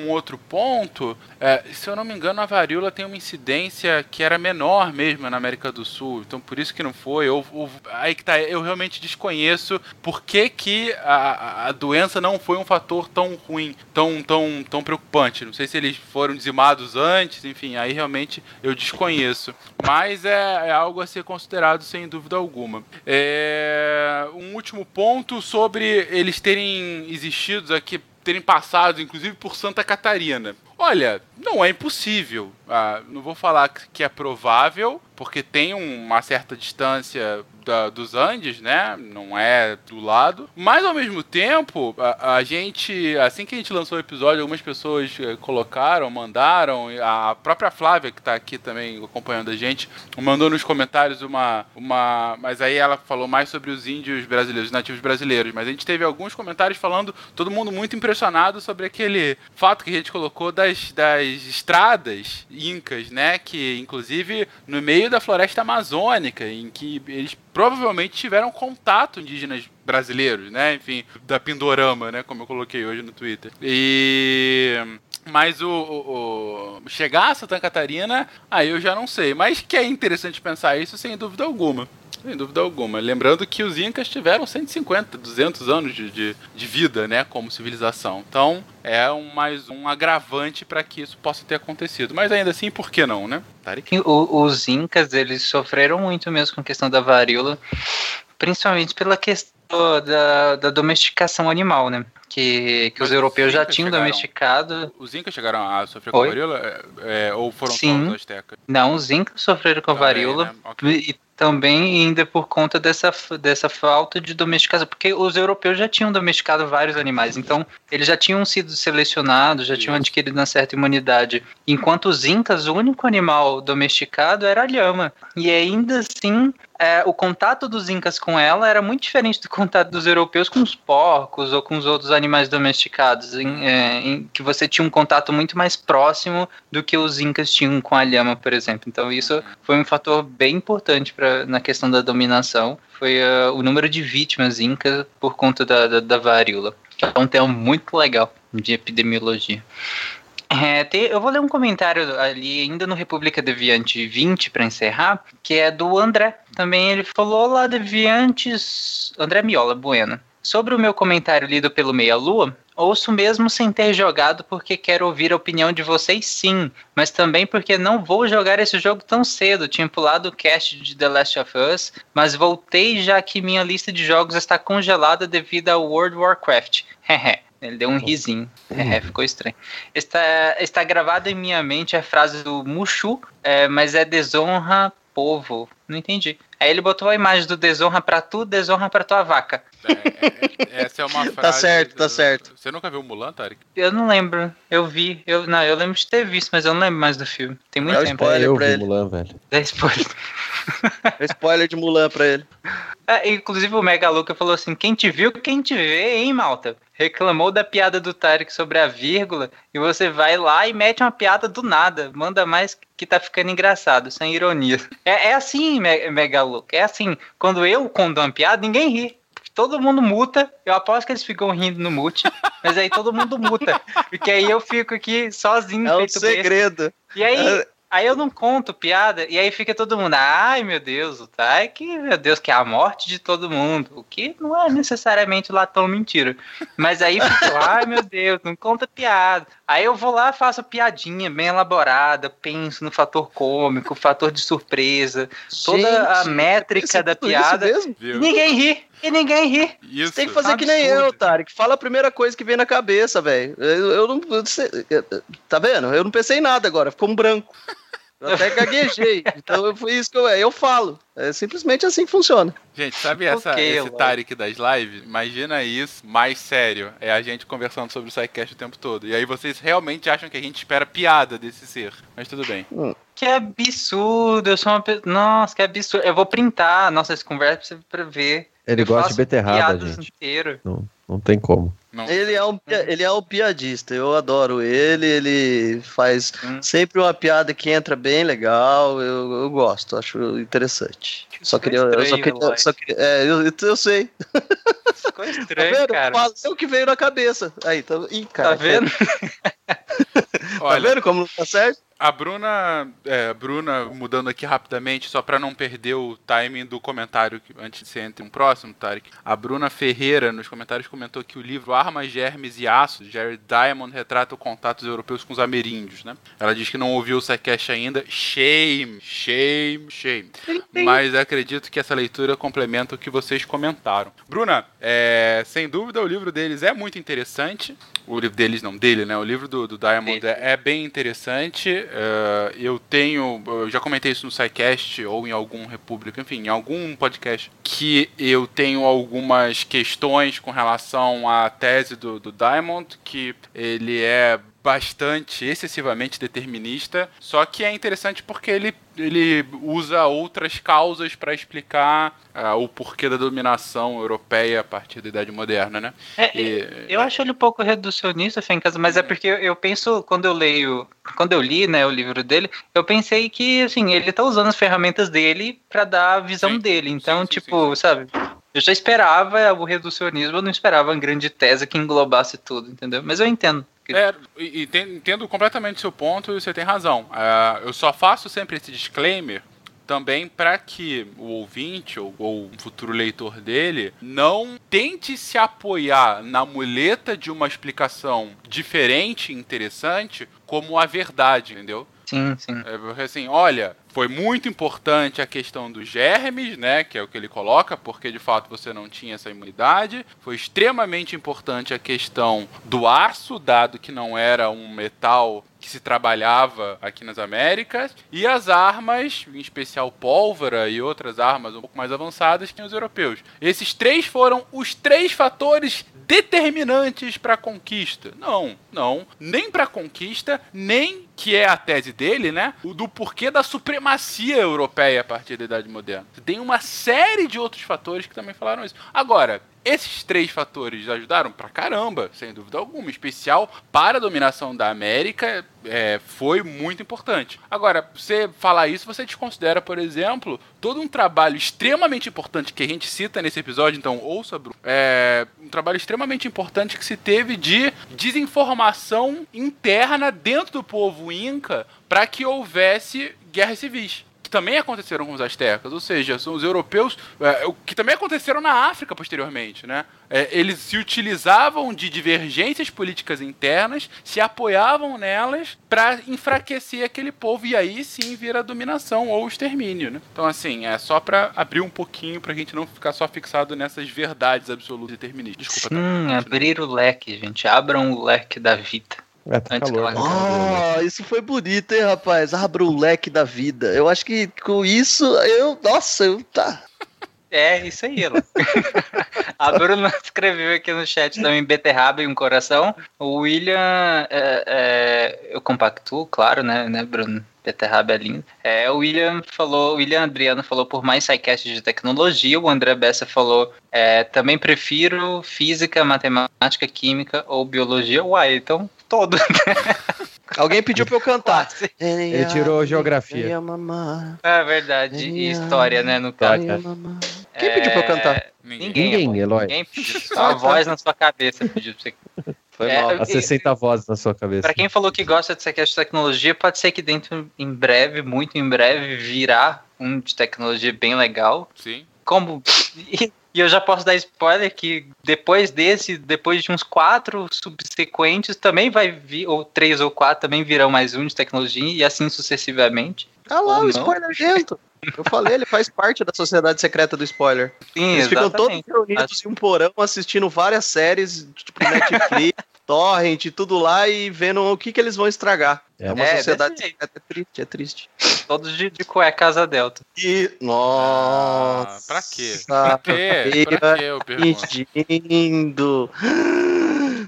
Speaker 2: um outro ponto. é, se eu não me engano, a varíola tem uma incidência que era menor mesmo na América do Sul. Então, por isso que não foi. Eu, aí que tá. Eu realmente desconheço por que, que a, a- doença não foi um fator tão ruim, tão, tão, tão preocupante. Não sei se eles foram dizimados antes, enfim, aí realmente eu desconheço. Mas é, é algo a ser considerado sem dúvida alguma. É, um último ponto sobre eles terem existido aqui, terem passado, inclusive, por Santa Catarina. Olha, não é impossível. Ah, não vou falar que é provável, porque tem uma certa distância da- dos Andes, né? Não é do lado. Mas ao mesmo tempo, a, a gente, assim que a gente lançou o episódio, algumas pessoas eh, colocaram, mandaram. A própria Flávia, que tá aqui também acompanhando a gente, mandou nos comentários uma. uma mas aí ela falou mais sobre os índios brasileiros, os nativos brasileiros. Mas a gente teve alguns comentários falando, todo mundo muito impressionado sobre aquele fato que a gente colocou das, das estradas incas, né? Que inclusive no meio da floresta amazônica, em que eles provavelmente tiveram contato indígenas brasileiros, né? Enfim, da Pindorama, né? Como eu coloquei hoje no Twitter. E mas o, o- o- chegar a Santa Catarina, aí eu já não sei. Mas que é interessante pensar isso sem dúvida alguma. Sem dúvida alguma. Lembrando que os Incas tiveram 150, 200 anos de, de, de vida, né, como civilização. Então, é um, mais um agravante para que isso possa ter acontecido. Mas ainda assim, por que não, né?
Speaker 4: O- os incas, eles sofreram muito mesmo com a questão da varíola, principalmente pela questão da, da domesticação animal, né? Que, que os europeus
Speaker 2: os
Speaker 4: já tinham
Speaker 2: chegaram-
Speaker 4: domesticado.
Speaker 2: Os Incas chegaram a sofrer com
Speaker 4: Oi?
Speaker 2: varíola? É, é, ou foram
Speaker 4: Sim.
Speaker 2: os astecas?
Speaker 4: Não, os incas sofreram com a
Speaker 2: Também,
Speaker 4: varíola.
Speaker 2: né? Ok.
Speaker 4: E também ainda por conta dessa, dessa falta de domesticação, porque os europeus já tinham domesticado vários animais, então eles já tinham sido selecionados, já tinham
Speaker 2: Isso.
Speaker 4: adquirido uma certa imunidade. Enquanto os incas, o único animal domesticado era a lhama. E ainda assim, é, o contato dos incas com ela era muito diferente do contato dos europeus com os porcos ou com os outros animais domesticados, em, é, em que você tinha um contato muito mais próximo do que os incas tinham com a lhama, por exemplo. Então isso foi um fator bem importante pra, na questão da dominação. Foi ah, o número de vítimas incas por conta da, da, da varíola. Que é um tema muito legal de epidemiologia. É, eu vou ler um comentário ali ainda no República Deviante 20 para encerrar, que é do André. Também ele falou: Olá, Deviantes. André Miola Bueno. Sobre o meu comentário lido pelo Meia Lua, ouço mesmo sem ter jogado porque quero ouvir a opinião de vocês sim, mas também porque não vou jogar esse jogo tão cedo. Tinha pulado o cast de The Last of Us, mas voltei já que minha lista de jogos está congelada devido ao World of Warcraft. [laughs] Hehe. Ele deu um risinho. Hehe, ficou estranho. Está, está gravada em minha mente a frase do Mushu, é, mas é desonra povo. Não entendi. Aí ele botou a imagem do desonra pra tu, desonra pra tua vaca.
Speaker 2: É, é, essa é uma [laughs] frase.
Speaker 7: Tá certo, tá certo.
Speaker 2: Você nunca viu Mulan, Tarek?
Speaker 4: Eu não lembro. Eu vi. Eu, não, eu lembro de ter visto, mas eu não lembro mais do filme. Tem muito
Speaker 7: É
Speaker 4: tempo.
Speaker 7: spoiler
Speaker 6: eu
Speaker 7: pra
Speaker 6: vi
Speaker 7: ele.
Speaker 6: Mulan, velho.
Speaker 4: Dá spoiler.
Speaker 7: É Spoiler de Mulan pra ele.
Speaker 4: É, inclusive o Mega Luca falou assim: quem te viu, quem te vê, hein, malta? Reclamou da piada do Tarek sobre a vírgula e você vai lá e mete uma piada do nada. Manda mais que tá ficando engraçado, sem ironia. É, é assim, Me- Mega Luca. É assim. Quando eu conto uma piada, ninguém ri. Todo mundo muta. Eu aposto que eles ficam rindo no mute, mas aí todo mundo muta. Porque aí eu fico aqui sozinho,
Speaker 7: É um
Speaker 4: feito besta.
Speaker 7: segredo.
Speaker 4: E aí,
Speaker 7: É.
Speaker 4: aí eu não conto piada, e aí fica todo mundo, ai meu Deus, o Tarek, meu Deus, que é a morte de todo mundo. O que não é necessariamente lá tão mentira. Mas aí fica, [laughs] ai meu Deus, não conta piada. Aí eu vou lá, faço a piadinha bem elaborada, penso no fator cômico, fator de surpresa, toda a
Speaker 7: Gente,
Speaker 4: métrica da
Speaker 7: tudo isso
Speaker 4: piada.
Speaker 7: mesmo?
Speaker 4: E ninguém ri. E ninguém ri.
Speaker 2: Isso.
Speaker 7: Você tem que fazer que nem
Speaker 4: Absurdo.
Speaker 7: eu, Tarek. Fala a primeira coisa que vem na cabeça, velho. Eu, eu não. eu tá vendo? Eu não pensei em nada agora, ficou um branco. Eu até gaguejei. [laughs] Então foi isso que eu, eu falo. É simplesmente assim que funciona.
Speaker 2: Gente, sabe essa,
Speaker 4: Ok,
Speaker 2: esse. Tarek das lives? Imagina isso mais sério. É a gente conversando sobre o SciCast o tempo todo. E aí vocês realmente acham que a gente espera piada desse ser. Mas tudo bem.
Speaker 4: Que absurdo, eu sou uma pessoa. Nossa, que absurdo. Eu vou printar nossas conversas pra ver.
Speaker 6: Ele
Speaker 4: Eu
Speaker 6: gosta de
Speaker 4: piadas
Speaker 6: gente.
Speaker 4: inteiro.
Speaker 6: Não, não tem como.
Speaker 2: Não.
Speaker 7: Ele é, um, pi- ele é um piadista, eu adoro ele, ele faz
Speaker 4: Hum.
Speaker 7: sempre uma piada que entra bem legal, eu, eu gosto, acho interessante. Só queria. Eu só
Speaker 4: estranho,
Speaker 7: queria. Só queria é, eu, eu sei.
Speaker 4: Ficou [laughs]
Speaker 7: Tá
Speaker 4: estranho,
Speaker 7: vendo?
Speaker 4: cara.
Speaker 7: Fala o que veio na cabeça. Aí, tá, ih, cara,
Speaker 4: Tá vendo?
Speaker 7: Tá [laughs] [laughs]
Speaker 2: Olha,
Speaker 7: vendo como não tá certo?
Speaker 2: a Bruna, é, Bruna, mudando aqui rapidamente, só pra não perder o timing do comentário que- antes de você entrar um próximo, Tarek. A Bruna Ferreira, nos comentários, comentou que o livro Armas, Germes e Aços, Jared Diamond, retrata os contatos europeus com os ameríndios, né? Ela diz que não ouviu o Psycast ainda. Shame, shame, shame. Mas acredito que essa leitura complementa o que vocês comentaram. Bruna, é, sem dúvida o livro deles é muito interessante. O livro deles, não, dele, né? O livro do, do Diamond é, é bem interessante. É, eu tenho. Eu já comentei isso no SciCast ou em algum República, enfim, em algum podcast, que eu tenho algumas questões com relação à tese do, do Diamond, que ele é bastante, excessivamente determinista, só que é interessante porque ele, ele usa outras causas para explicar ah, o porquê da dominação europeia a partir da Idade Moderna, né?
Speaker 4: É,
Speaker 2: E-
Speaker 4: Eu acho ele um pouco reducionista, Fencas, mas é porque eu, eu penso, quando eu leio, quando eu li, né, o livro dele, eu pensei que, assim, ele tá usando as ferramentas dele pra dar a visão
Speaker 2: Sim.
Speaker 4: dele. Então,
Speaker 2: Sim, sim,
Speaker 4: tipo, sabe, eu já esperava o reducionismo, eu não esperava uma grande tese que englobasse tudo, entendeu? Mas eu entendo.
Speaker 2: É, enten- entendo completamente o seu ponto e você tem razão. Ah, eu só faço sempre esse disclaimer também para que o ouvinte ou, ou um futuro leitor dele não tente se apoiar na muleta de uma explicação diferente e interessante como a verdade, entendeu?
Speaker 4: Sim, sim.
Speaker 2: É, porque assim, olha, foi muito importante a questão dos germes, né? Que é o que ele coloca, porque de fato você não tinha essa imunidade. Foi extremamente importante a questão do aço, dado que não era um metal que se trabalhava aqui nas Américas. E as armas, em especial pólvora e outras armas um pouco mais avançadas, que os europeus. Esses três foram os três fatores determinantes para a conquista. Não, não. Nem para a conquista, nem que é a tese dele, né? O do porquê da supremacia europeia a partir da Idade Moderna. Tem uma série de outros fatores que também falaram isso. Agora, esses três fatores ajudaram pra caramba, sem dúvida alguma. Em especial para a dominação da América, é, foi muito importante. Agora, você falar isso, você desconsidera, por exemplo, todo um trabalho extremamente importante que a gente cita nesse episódio, então ouça, Bruno. É um trabalho extremamente importante que se teve de desinformação interna dentro do povo inca para que houvesse guerras civis. Também aconteceram com os astecas, ou seja, são os europeus, é, o que também aconteceram na África posteriormente, né? É, eles se utilizavam de divergências políticas internas, se apoiavam nelas para enfraquecer aquele povo e aí sim vir a dominação ou o extermínio, né? Então assim, é só para abrir um pouquinho pra gente não ficar só fixado nessas verdades absolutas e deterministas. Desculpa,
Speaker 4: Sim,
Speaker 2: tá?
Speaker 4: abrir o leque, gente. Abram o leque da vida.
Speaker 6: É, tá
Speaker 4: Antes
Speaker 6: calor. cara?
Speaker 7: Oh, isso foi bonito, hein, rapaz? Abra o leque da vida. Eu acho que com isso, eu. Nossa, eu. Tá.
Speaker 4: É, isso aí, Ela. [laughs] A Bruna escreveu aqui no chat também beterraba e um coração. O William, é, é, eu compactuo, claro, né, né, Bruno? Beterraba é lindo. É, o William falou, o William Adriano falou por mais sidecast de tecnologia. O André Bessa falou, é, também prefiro física, matemática, química ou biologia. Uai, então todo. [laughs]
Speaker 7: Alguém pediu pra eu cantar.
Speaker 6: Ele tirou geografia.
Speaker 4: É verdade. E história, né, no caso.
Speaker 7: Quem pediu pra eu cantar?
Speaker 2: Ninguém.
Speaker 4: Ninguém.
Speaker 6: Eloy.
Speaker 4: Ninguém pediu. [laughs] Só a voz na sua cabeça pediu pra você.
Speaker 7: Foi
Speaker 4: É,
Speaker 7: mal.
Speaker 6: As 60 vozes na sua cabeça.
Speaker 4: Pra quem falou que gosta de sequestro de tecnologia, pode ser que dentro, em breve, muito em breve, virá um de tecnologia bem legal.
Speaker 2: Sim.
Speaker 4: Como. [laughs] E, eu já posso dar spoiler que depois desse, depois de uns quatro subsequentes, também vai vir, ou três ou quatro, também virão mais um de tecnologia, e assim sucessivamente.
Speaker 7: Ah lá,
Speaker 4: Ou
Speaker 7: o spoiler gento. Eu falei, ele faz parte da sociedade secreta do spoiler.
Speaker 4: Sim,
Speaker 7: Eles ficam todos
Speaker 4: exatamente.
Speaker 7: reunidos em um porão assistindo várias séries, tipo Netflix, [laughs] Torrent, tudo lá e vendo o que, que eles vão estragar.
Speaker 6: É.
Speaker 7: É, uma
Speaker 4: É,
Speaker 7: sociedade secreta, é triste, é triste.
Speaker 4: Todos de, de cueca asa delta.
Speaker 7: E.
Speaker 2: Ah,
Speaker 7: Nossa!
Speaker 2: pra quê? Pra quê? Pra quê, eu pergunto.
Speaker 7: Fingindo.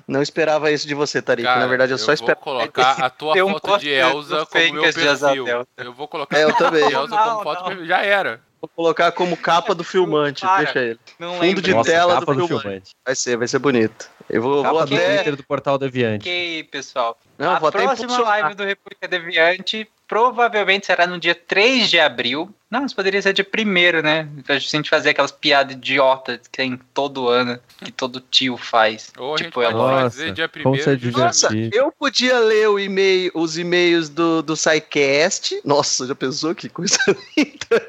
Speaker 7: Não esperava isso de você, Tarik.
Speaker 2: Cara,
Speaker 7: Na verdade, eu só
Speaker 2: vou
Speaker 7: esperava.
Speaker 2: colocar a tua
Speaker 4: um
Speaker 2: foto de Elsa como meu
Speaker 4: de
Speaker 2: perfil. Eu vou colocar
Speaker 7: É, eu
Speaker 2: a foto
Speaker 7: também.
Speaker 2: de Elsa
Speaker 4: Não,
Speaker 2: como foto
Speaker 4: não.
Speaker 2: perfil. Já era.
Speaker 7: Vou colocar como capa do filmante.
Speaker 4: Para.
Speaker 7: Deixa ele.
Speaker 4: Não
Speaker 7: Fundo
Speaker 4: lembro
Speaker 7: de
Speaker 6: Nossa,
Speaker 7: tela
Speaker 6: capa
Speaker 7: do
Speaker 6: do
Speaker 7: filmante.
Speaker 6: filmante.
Speaker 7: Vai ser, vai ser bonito. Eu vou,
Speaker 6: Capa
Speaker 7: vou
Speaker 6: do
Speaker 7: até.
Speaker 6: Twitter do Portal Deviante.
Speaker 4: Ok, pessoal.
Speaker 7: Não,
Speaker 4: a
Speaker 7: vou até
Speaker 4: próxima
Speaker 7: impulsionar.
Speaker 4: live do República Deviante provavelmente será no dia 3 de abril. Não, isso poderia ser dia 1 né? Pra gente fazer aquelas piadas idiotas que tem todo ano, que todo tio faz.
Speaker 2: Ou a gente
Speaker 4: tipo, ela
Speaker 2: fazer dia primeiro.
Speaker 6: é
Speaker 7: Nossa, eu podia ler o e-mail, os e-mails do, do SciCast. Nossa, já pensou que coisa [laughs] linda?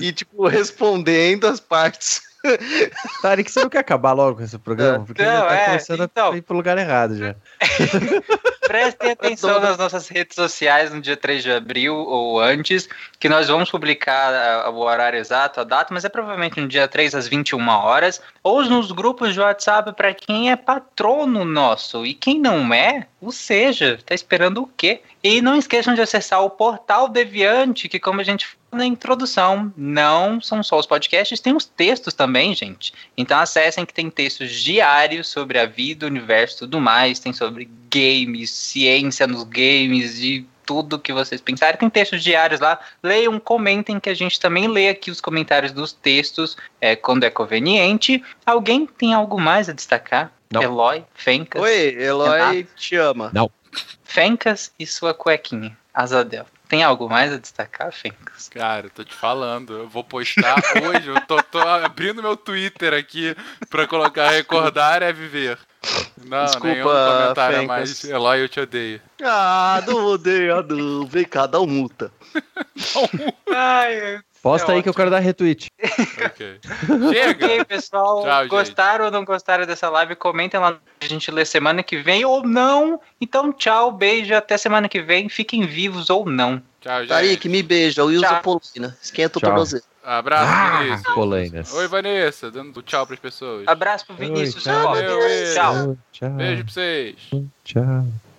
Speaker 7: E, tipo, respondendo as partes. [laughs]
Speaker 6: Tarek, você não quer acabar logo com esse programa? Porque
Speaker 4: Não,
Speaker 6: já tá
Speaker 4: é,
Speaker 6: começando
Speaker 4: então.
Speaker 6: a ir pro lugar errado já. [laughs]
Speaker 4: Prestem [laughs] atenção nas nossas redes sociais no dia 3 de abril ou antes, que nós vamos publicar ah, o horário exato, a data, mas é provavelmente no dia 3 às 21 horas, ou nos grupos de WhatsApp para quem é patrono nosso. E quem não é, o seja, tá esperando o quê? E não esqueçam de acessar o portal Deviante, que como a gente falou na introdução, não são só os podcasts, tem os textos também, gente. Então acessem que tem textos diários sobre a vida, o universo e tudo mais. Tem sobre games, ciência nos games e tudo que vocês pensarem. Tem textos diários lá. Leiam, comentem que a gente também lê aqui os comentários dos textos é, quando é conveniente. Alguém tem algo mais a destacar?
Speaker 6: Não.
Speaker 4: Eloy, Fencas,
Speaker 7: Oi, Eloy te ama.
Speaker 4: Fencas e sua cuequinha, Azadel. Tem algo mais a destacar, Fencas?
Speaker 2: Cara, eu tô te falando, eu vou postar [laughs] hoje, eu tô, tô abrindo meu Twitter aqui pra colocar recordar é viver. Não,
Speaker 7: Desculpa,
Speaker 2: nenhum comentário a
Speaker 7: Fencas.
Speaker 2: mais. Eloy, eu te odeio.
Speaker 7: Ah, não odeio, não. Vem cá, dá um multa.
Speaker 4: Ai,
Speaker 6: Posta
Speaker 4: É
Speaker 6: aí que eu quero dar retweet.
Speaker 2: Ok. Chega!
Speaker 4: Ok, pessoal.
Speaker 2: Tchau, gente.
Speaker 4: gostaram ou não gostaram dessa live? Comentem lá. A gente lê semana que vem ou não. Então, tchau, beijo. Até semana que vem. Fiquem vivos ou não.
Speaker 2: Tchau, gente.
Speaker 7: Tarik, me beija, usa
Speaker 4: Tchau.
Speaker 7: polina. Esquenta o tornozelo.
Speaker 2: Abraço,
Speaker 6: Ah,
Speaker 2: Vinícius.
Speaker 6: polainas.
Speaker 2: Oi, Vanessa, dando tchau pras pessoas.
Speaker 4: Abraço pro Vinícius.
Speaker 6: Oi, tchau.
Speaker 2: Valeu,
Speaker 4: Tchau.
Speaker 6: Tchau.
Speaker 2: Beijo pra vocês.
Speaker 6: Tchau.